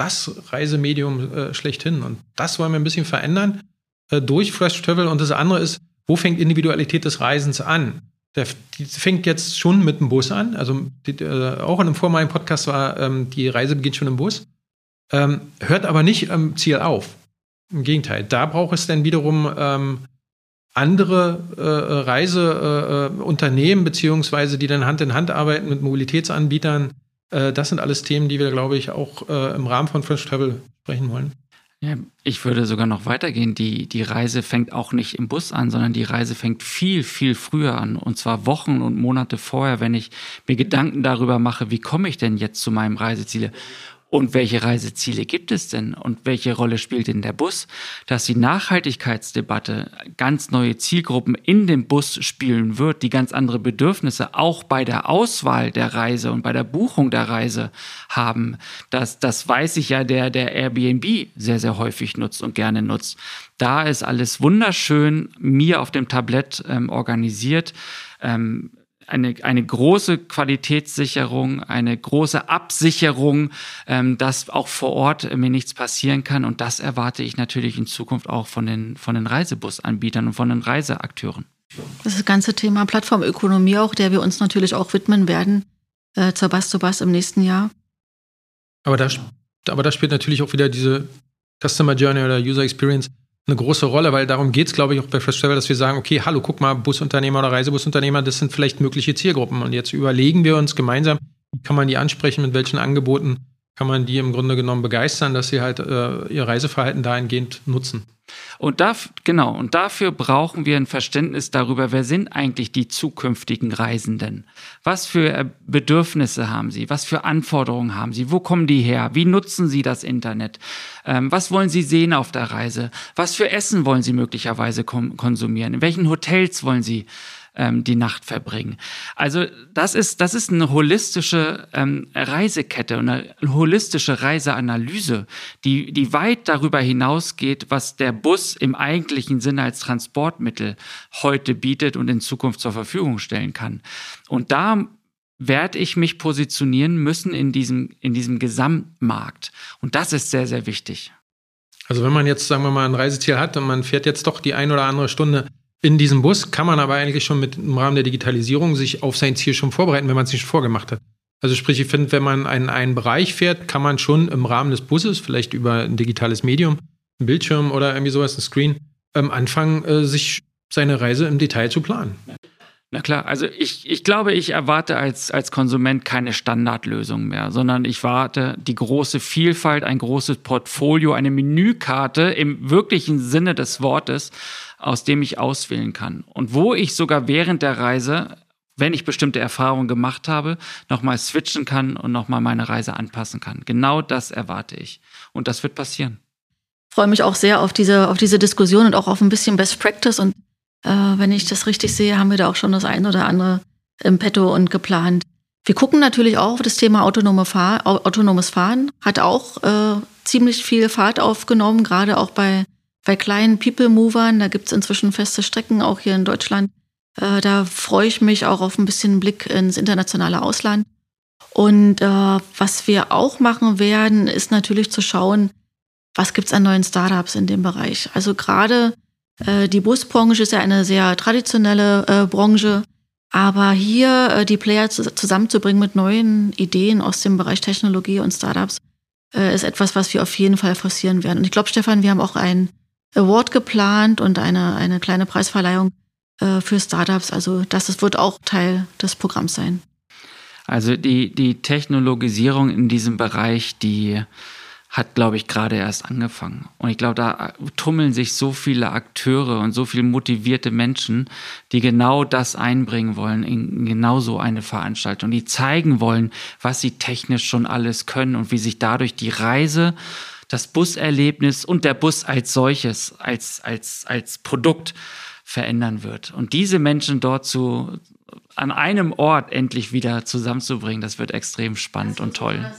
das Reisemedium äh, schlechthin. Und das wollen wir ein bisschen verändern äh, durch Fresh Travel. Und das andere ist, wo fängt Individualität des Reisens an? Der, die fängt jetzt schon mit dem Bus an. Also die, äh, auch in einem vormaligen Podcast war, ähm, die Reise beginnt schon im Bus. Ähm, hört aber nicht am Ziel auf. Im Gegenteil, da braucht es dann wiederum ähm, andere äh, Reiseunternehmen, äh, beziehungsweise die dann Hand in Hand arbeiten mit Mobilitätsanbietern, äh, das sind alles Themen, die wir, glaube ich, auch äh, im Rahmen von Fresh Travel sprechen wollen. Ja, ich würde sogar noch weitergehen. Die, die Reise fängt auch nicht im Bus an, sondern die Reise fängt viel, viel früher an. Und zwar Wochen und Monate vorher, wenn ich mir Gedanken darüber mache, wie komme ich denn jetzt zu meinem Reiseziel? Und welche Reiseziele gibt es denn? Und welche Rolle spielt denn der Bus? Dass die Nachhaltigkeitsdebatte ganz neue Zielgruppen in dem Bus spielen wird, die ganz andere Bedürfnisse auch bei der Auswahl der Reise und bei der Buchung der Reise haben. Das, das weiß ich ja, der, der Airbnb sehr, sehr häufig nutzt und gerne nutzt. Da ist alles wunderschön mir auf dem Tablett ähm, organisiert. Ähm, eine, eine große Qualitätssicherung, eine große Absicherung, ähm, dass auch vor Ort mir nichts passieren kann. Und das erwarte ich natürlich in Zukunft auch von den, von den Reisebusanbietern und von den Reiseakteuren. Das ganze Thema Plattformökonomie auch, der wir uns natürlich auch widmen werden äh, zur Bass to Bass im nächsten Jahr. Aber da, aber da spielt natürlich auch wieder diese Customer Journey oder User Experience eine große Rolle, weil darum geht es, glaube ich, auch bei Fresh Travel, dass wir sagen, okay, hallo, guck mal, Busunternehmer oder Reisebusunternehmer, das sind vielleicht mögliche Zielgruppen. Und jetzt überlegen wir uns gemeinsam, wie kann man die ansprechen, mit welchen Angeboten kann man die im Grunde genommen begeistern, dass sie halt äh, ihr Reiseverhalten dahingehend nutzen. Und da, genau, und dafür brauchen wir ein Verständnis darüber, wer sind eigentlich die zukünftigen Reisenden? Was für Bedürfnisse haben sie? Was für Anforderungen haben sie? Wo kommen die her? Wie nutzen sie das Internet? Ähm, was wollen sie sehen auf der Reise? Was für Essen wollen sie möglicherweise konsumieren? In welchen Hotels wollen sie ähm, die Nacht verbringen. Also das ist, das ist eine holistische ähm, Reisekette, eine holistische Reiseanalyse, die, die weit darüber hinausgeht, was der Bus im eigentlichen Sinne als Transportmittel heute bietet und in Zukunft zur Verfügung stellen kann. Und da werde ich mich positionieren müssen in diesem, in diesem Gesamtmarkt. Und das ist sehr, sehr wichtig. Also wenn man jetzt, sagen wir mal, ein Reiseziel hat und man fährt jetzt doch die ein oder andere Stunde in diesem Bus kann man aber eigentlich schon mit im Rahmen der Digitalisierung sich auf sein Ziel schon vorbereiten, wenn man es nicht vorgemacht hat. Also sprich, ich finde, wenn man einen, einen Bereich fährt, kann man schon im Rahmen des Busses, vielleicht über ein digitales Medium, ein Bildschirm oder irgendwie sowas, ein Screen, ähm, anfangen, äh, sich seine Reise im Detail zu planen. Na klar, also ich, ich glaube, ich erwarte als, als Konsument keine Standardlösung mehr, sondern ich warte die große Vielfalt, ein großes Portfolio, eine Menükarte im wirklichen Sinne des Wortes aus dem ich auswählen kann. Und wo ich sogar während der Reise, wenn ich bestimmte Erfahrungen gemacht habe, nochmal switchen kann und nochmal meine Reise anpassen kann. Genau das erwarte ich. Und das wird passieren. Ich freue mich auch sehr auf diese, auf diese Diskussion und auch auf ein bisschen Best Practice. Und äh, wenn ich das richtig sehe, haben wir da auch schon das ein oder andere im Petto und geplant. Wir gucken natürlich auch auf das Thema autonome Fahr autonomes Fahren. Hat auch äh, ziemlich viel Fahrt aufgenommen, gerade auch bei bei kleinen People-Movern, da gibt es inzwischen feste Strecken, auch hier in Deutschland. Äh, da freue ich mich auch auf ein bisschen Blick ins internationale Ausland. Und äh, was wir auch machen werden, ist natürlich zu schauen, was gibt es an neuen Startups in dem Bereich. Also gerade äh, die Busbranche ist ja eine sehr traditionelle äh, Branche, aber hier äh, die Player zusammenzubringen mit neuen Ideen aus dem Bereich Technologie und Startups, äh, ist etwas, was wir auf jeden Fall forcieren werden. Und ich glaube, Stefan, wir haben auch ein Award geplant und eine, eine kleine Preisverleihung äh, für Startups. Also das, das wird auch Teil des Programms sein. Also die, die Technologisierung in diesem Bereich, die hat, glaube ich, gerade erst angefangen. Und ich glaube, da tummeln sich so viele Akteure und so viele motivierte Menschen, die genau das einbringen wollen in genau so eine Veranstaltung, die zeigen wollen, was sie technisch schon alles können und wie sich dadurch die Reise das Buserlebnis und der Bus als solches, als, als, als Produkt verändern wird. Und diese Menschen dort zu, an einem Ort endlich wieder zusammenzubringen, das wird extrem spannend und toll.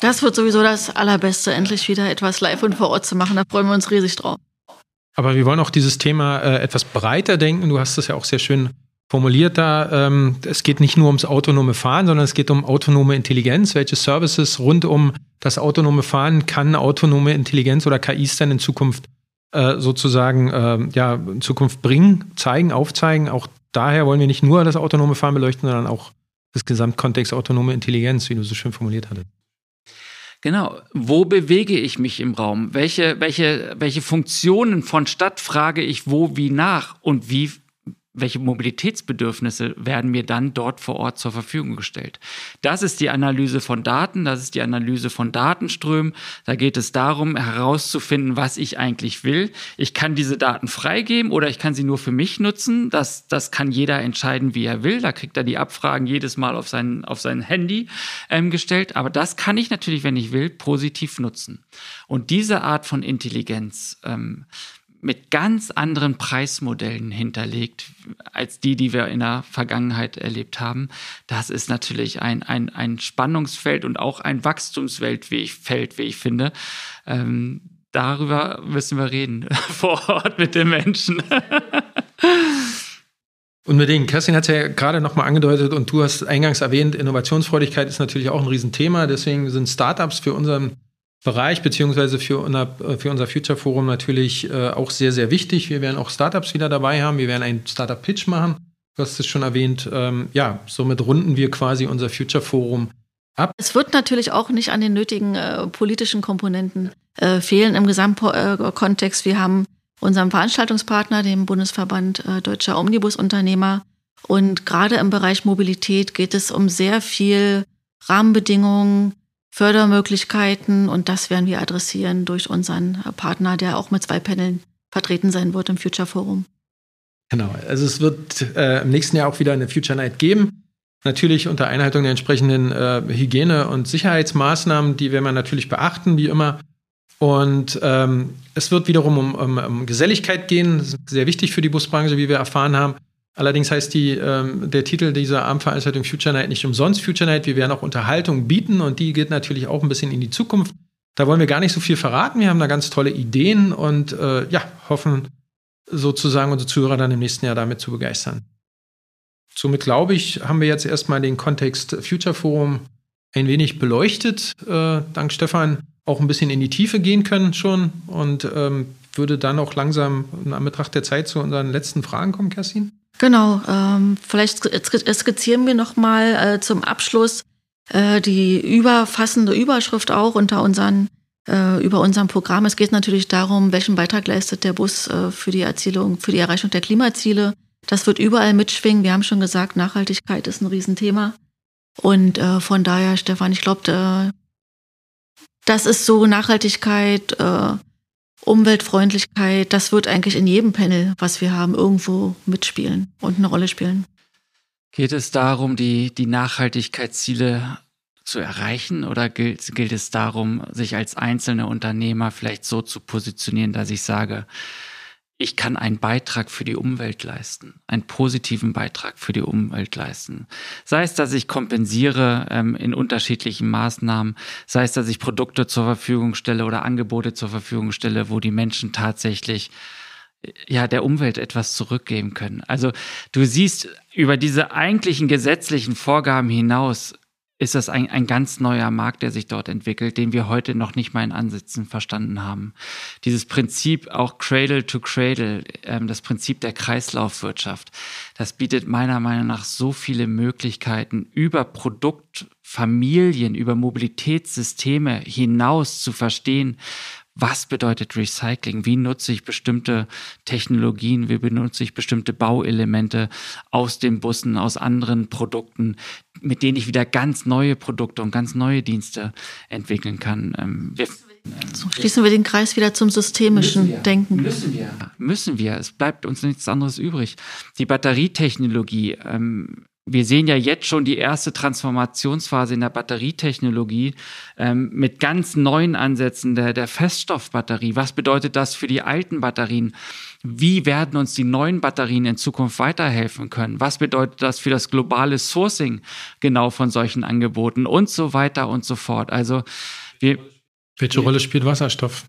Das wird sowieso das Allerbeste, endlich wieder etwas live und vor Ort zu machen. Da freuen wir uns riesig drauf. Aber wir wollen auch dieses Thema äh, etwas breiter denken. Du hast es ja auch sehr schön formuliert da, ähm, es geht nicht nur ums autonome Fahren, sondern es geht um autonome Intelligenz. Welche Services rund um das autonome Fahren kann autonome Intelligenz oder KIs dann in Zukunft äh, sozusagen äh, ja, in Zukunft bringen, zeigen, aufzeigen. Auch daher wollen wir nicht nur das autonome Fahren beleuchten, sondern auch das Gesamtkontext autonome Intelligenz, wie du so schön formuliert hattest. Genau. Wo bewege ich mich im Raum? Welche, welche, welche Funktionen von Stadt frage ich wo wie nach? Und wie welche Mobilitätsbedürfnisse werden mir dann dort vor Ort zur Verfügung gestellt. Das ist die Analyse von Daten, das ist die Analyse von Datenströmen. Da geht es darum, herauszufinden, was ich eigentlich will. Ich kann diese Daten freigeben oder ich kann sie nur für mich nutzen. Das, das kann jeder entscheiden, wie er will. Da kriegt er die Abfragen jedes Mal auf sein, auf sein Handy ähm, gestellt. Aber das kann ich natürlich, wenn ich will, positiv nutzen. Und diese Art von Intelligenz, ähm, mit ganz anderen Preismodellen hinterlegt als die, die wir in der Vergangenheit erlebt haben. Das ist natürlich ein, ein, ein Spannungsfeld und auch ein Wachstumsfeld, wie ich, Feld, wie ich finde. Ähm, darüber müssen wir reden vor Ort mit den Menschen. Unbedingt. Kerstin hat es ja gerade nochmal angedeutet und du hast eingangs erwähnt, Innovationsfreudigkeit ist natürlich auch ein Riesenthema. Deswegen sind Startups für unseren Bereich beziehungsweise für, unser, für unser Future Forum natürlich äh, auch sehr, sehr wichtig. Wir werden auch Startups wieder dabei haben. Wir werden einen Startup-Pitch machen. Du hast es schon erwähnt. Ähm, ja, somit runden wir quasi unser Future Forum ab. Es wird natürlich auch nicht an den nötigen äh, politischen Komponenten äh, fehlen im Gesamtkontext. Wir haben unserem Veranstaltungspartner, dem Bundesverband äh, Deutscher Omnibusunternehmer. Und gerade im Bereich Mobilität geht es um sehr viel Rahmenbedingungen, Fördermöglichkeiten und das werden wir adressieren durch unseren Partner, der auch mit zwei Paneln vertreten sein wird im Future Forum. Genau, also es wird äh, im nächsten Jahr auch wieder eine Future Night geben. Natürlich unter Einhaltung der entsprechenden äh, Hygiene- und Sicherheitsmaßnahmen, die werden wir natürlich beachten, wie immer. Und ähm, es wird wiederum um, um, um, Geselligkeit gehen. Sehr wichtig für die Busbranche, wie wir erfahren haben. Allerdings heißt die, ähm, der Titel dieser Abendveranstaltung Future Night nicht umsonst Future Night. Wir werden auch Unterhaltung bieten und die geht natürlich auch ein bisschen in die Zukunft. Da wollen wir gar nicht so viel verraten. Wir haben da ganz tolle Ideen und äh, ja, hoffen sozusagen unsere Zuhörer dann im nächsten Jahr damit zu begeistern. Somit glaube ich, haben wir jetzt erstmal den Kontext Future Forum ein wenig beleuchtet. Äh, dank Stefan auch ein bisschen in die Tiefe gehen können schon und ähm, würde dann auch langsam in Anbetracht der Zeit zu unseren letzten Fragen kommen, Kerstin. Genau, ähm, vielleicht skizzieren wir nochmal äh, zum Abschluss äh, die überfassende Überschrift auch unter unseren, äh, über unserem Programm. Es geht natürlich darum, welchen Beitrag leistet der Bus äh, für die Erzielung, für die Erreichung der Klimaziele. Das wird überall mitschwingen. Wir haben schon gesagt, Nachhaltigkeit ist ein Riesenthema. Und äh, von daher, Stefan, ich glaube, äh, das ist so Nachhaltigkeit, äh, Umweltfreundlichkeit, das wird eigentlich in jedem Panel, was wir haben, irgendwo mitspielen und eine Rolle spielen. Geht es darum, die, die Nachhaltigkeitsziele zu erreichen oder gilt, gilt es darum, sich als einzelne Unternehmer vielleicht so zu positionieren, dass ich sage, ich kann einen Beitrag für die Umwelt leisten, einen positiven Beitrag für die Umwelt leisten. Sei es, dass ich kompensiere ähm, in unterschiedlichen Maßnahmen, sei es, dass ich Produkte zur Verfügung stelle oder Angebote zur Verfügung stelle, wo die Menschen tatsächlich äh, ja, der Umwelt etwas zurückgeben können. Also du siehst über diese eigentlichen gesetzlichen Vorgaben hinaus ist das ein, ein ganz neuer Markt, der sich dort entwickelt, den wir heute noch nicht mal in Ansätzen verstanden haben. Dieses Prinzip auch Cradle to Cradle, ähm, das Prinzip der Kreislaufwirtschaft, das bietet meiner Meinung nach so viele Möglichkeiten über Produktfamilien, über Mobilitätssysteme hinaus zu verstehen, was bedeutet Recycling? Wie nutze ich bestimmte Technologien? Wie benutze ich bestimmte Bauelemente aus den Bussen, aus anderen Produkten, mit denen ich wieder ganz neue Produkte und ganz neue Dienste entwickeln kann? Ähm, wir, so schließen wir den Kreis wieder zum systemischen müssen Denken. Müssen wir. Müssen wir. Es bleibt uns nichts anderes übrig. Die Batterietechnologie, ähm, wir sehen ja jetzt schon die erste Transformationsphase in der Batterietechnologie ähm, mit ganz neuen Ansätzen der, der Feststoffbatterie. Was bedeutet das für die alten Batterien? Wie werden uns die neuen Batterien in Zukunft weiterhelfen können? Was bedeutet das für das globale Sourcing genau von solchen Angeboten und so weiter und so fort? Also wir, welche Rolle spielt Wasserstoff?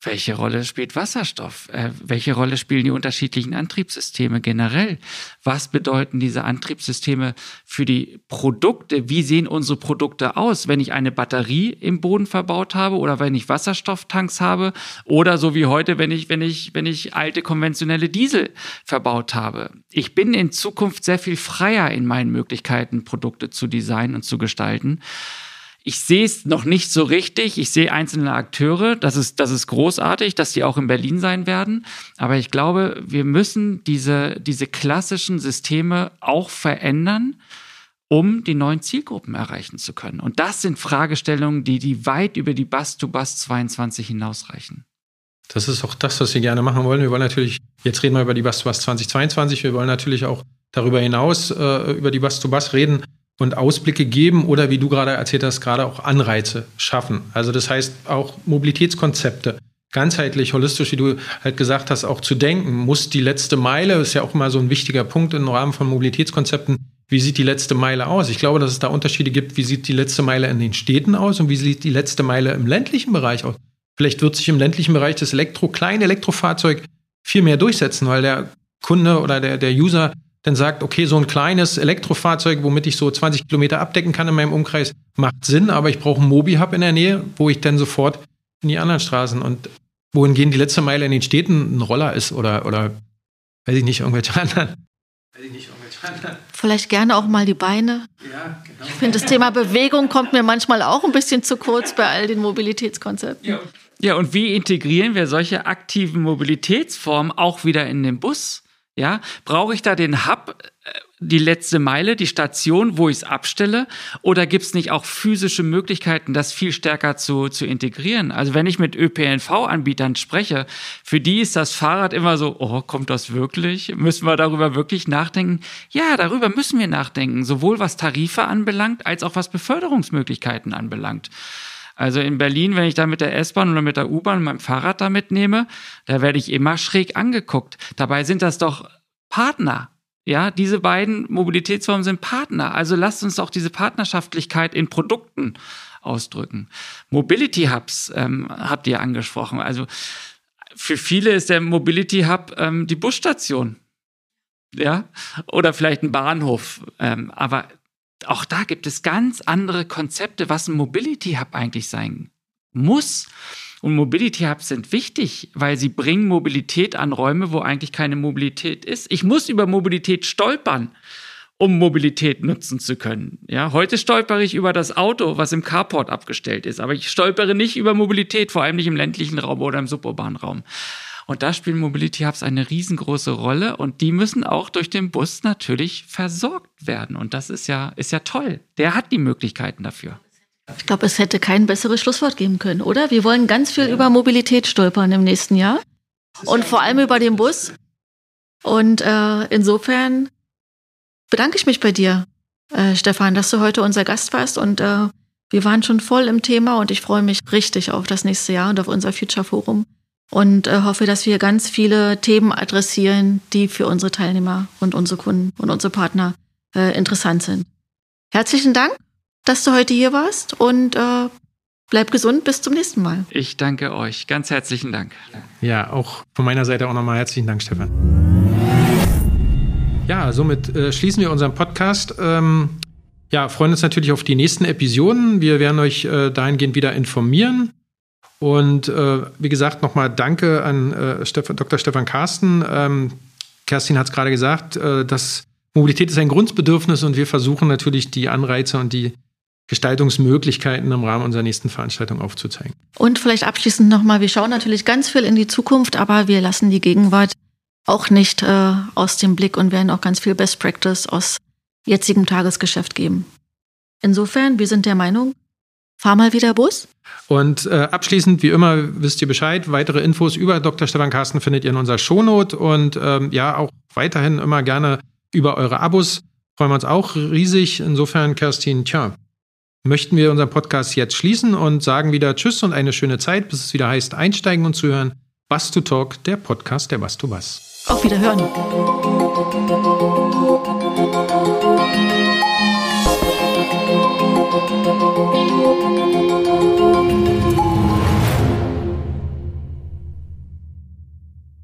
Welche Rolle spielt Wasserstoff? Äh, welche Rolle spielen die unterschiedlichen Antriebssysteme generell? Was bedeuten diese Antriebssysteme für die Produkte? Wie sehen unsere Produkte aus, wenn ich eine Batterie im Boden verbaut habe oder wenn ich Wasserstofftanks habe oder so wie heute, wenn ich, wenn ich, wenn ich alte konventionelle Diesel verbaut habe? Ich bin in Zukunft sehr viel freier in meinen Möglichkeiten, Produkte zu designen und zu gestalten. Ich sehe es noch nicht so richtig. Ich sehe einzelne Akteure. Das ist, das ist großartig, dass die auch in Berlin sein werden. Aber ich glaube, wir müssen diese, diese klassischen Systeme auch verändern, um die neuen Zielgruppen erreichen zu können. Und das sind Fragestellungen, die, die weit über die Bus-to-Bus 22 hinausreichen. Das ist auch das, was wir gerne machen wollen. Wir wollen natürlich, jetzt reden wir über die Bus-to-Bus 2022. Wir wollen natürlich auch darüber hinaus äh, über die Bus-to-Bus reden und Ausblicke geben oder wie du gerade erzählt hast, gerade auch Anreize schaffen. Also das heißt auch Mobilitätskonzepte ganzheitlich, holistisch, wie du halt gesagt hast, auch zu denken. Muss die letzte Meile, ist ja auch immer so ein wichtiger Punkt im Rahmen von Mobilitätskonzepten, wie sieht die letzte Meile aus? Ich glaube, dass es da Unterschiede gibt, wie sieht die letzte Meile in den Städten aus und wie sieht die letzte Meile im ländlichen Bereich aus. Vielleicht wird sich im ländlichen Bereich das Elektro, kleine Elektrofahrzeug viel mehr durchsetzen, weil der Kunde oder der, der User dann sagt, okay, so ein kleines Elektrofahrzeug, womit ich so 20 Kilometer abdecken kann in meinem Umkreis, macht Sinn, aber ich brauche einen Mobi-Hub in der Nähe, wo ich dann sofort in die anderen Straßen und wohingegen die letzte Meile in den Städten ein Roller ist oder, oder weiß ich nicht, irgendwelche anderen. Weiß ich nicht, irgendwelche anderen. Vielleicht gerne auch mal die Beine. Ja, genau. Ich finde, das Thema Bewegung kommt mir manchmal auch ein bisschen zu kurz bei all den Mobilitätskonzepten. Ja. ja, und wie integrieren wir solche aktiven Mobilitätsformen auch wieder in den Bus? Ja, brauche ich da den Hub, äh, die letzte Meile, die Station, wo ich es abstelle? Oder gibt es nicht auch physische Möglichkeiten, das viel stärker zu, zu integrieren? Also wenn ich mit ÖPNV-Anbietern spreche, für die ist das Fahrrad immer so, oh, kommt das wirklich? Müssen wir darüber wirklich nachdenken? Ja, darüber müssen wir nachdenken, sowohl was Tarife anbelangt, als auch was Beförderungsmöglichkeiten anbelangt. Also in Berlin, wenn ich da mit der S-Bahn oder mit der U-Bahn mein Fahrrad da mitnehme, da werde ich immer schräg angeguckt. Dabei sind das doch Partner. Ja, diese beiden Mobilitätsformen sind Partner. Also lasst uns doch diese Partnerschaftlichkeit in Produkten ausdrücken. Mobility Hubs ähm, habt ihr angesprochen. Also für viele ist der Mobility Hub ähm, die Busstation. Ja, oder vielleicht ein Bahnhof. Ähm, aber auch da gibt es ganz andere Konzepte, was ein Mobility Hub eigentlich sein muss. Und Mobility Hubs sind wichtig, weil sie bringen Mobilität an Räume, wo eigentlich keine Mobilität ist. Ich muss über Mobilität stolpern, um Mobilität nutzen zu können. Ja, heute stolpere ich über das Auto, was im Carport abgestellt ist, aber ich stolpere nicht über Mobilität, vor allem nicht im ländlichen Raum oder im suburbanen Raum. Und da spielen Mobility Hubs eine riesengroße Rolle und die müssen auch durch den Bus natürlich versorgt werden. Und das ist ja, ist ja toll. Der hat die Möglichkeiten dafür. Ich glaube, es hätte kein besseres Schlusswort geben können, oder? Wir wollen ganz viel ja. über Mobilität stolpern im nächsten Jahr und vor allem über den Bus. Und äh, insofern bedanke ich mich bei dir, äh, Stefan, dass du heute unser Gast warst und äh, wir waren schon voll im Thema und ich freue mich richtig auf das nächste Jahr und auf unser Future Forum und äh, hoffe, dass wir ganz viele Themen adressieren, die für unsere Teilnehmer und unsere Kunden und unsere Partner äh, interessant sind. Herzlichen Dank, dass du heute hier warst und äh, bleib gesund bis zum nächsten Mal. Ich danke euch. Ganz herzlichen Dank. Ja, auch von meiner Seite auch nochmal herzlichen Dank, Stefan. Ja, somit äh, schließen wir unseren Podcast. Ähm, ja, freuen uns natürlich auf die nächsten Episoden. Wir werden euch äh, dahingehend wieder informieren. Und äh, wie gesagt, nochmal danke an äh, Steph Dr. Stefan Carsten. Ähm, Kerstin hat es gerade gesagt, äh, dass Mobilität ist ein Grundbedürfnis und wir versuchen natürlich die Anreize und die Gestaltungsmöglichkeiten im Rahmen unserer nächsten Veranstaltung aufzuzeigen. Und vielleicht abschließend nochmal, wir schauen natürlich ganz viel in die Zukunft, aber wir lassen die Gegenwart auch nicht äh, aus dem Blick und werden auch ganz viel Best Practice aus jetzigem Tagesgeschäft geben. Insofern, wir sind der Meinung, fahr mal wieder Bus. Und äh, abschließend, wie immer, wisst ihr Bescheid. Weitere Infos über Dr. Stefan Carsten findet ihr in unserer Shownote und ähm, ja, auch weiterhin immer gerne über eure Abos. Freuen wir uns auch riesig. Insofern, Kerstin, tja, möchten wir unseren Podcast jetzt schließen und sagen wieder Tschüss und eine schöne Zeit, bis es wieder heißt, einsteigen und zuhören. Bass to Talk, der Podcast der Bass to Bass. Auf Wiederhören.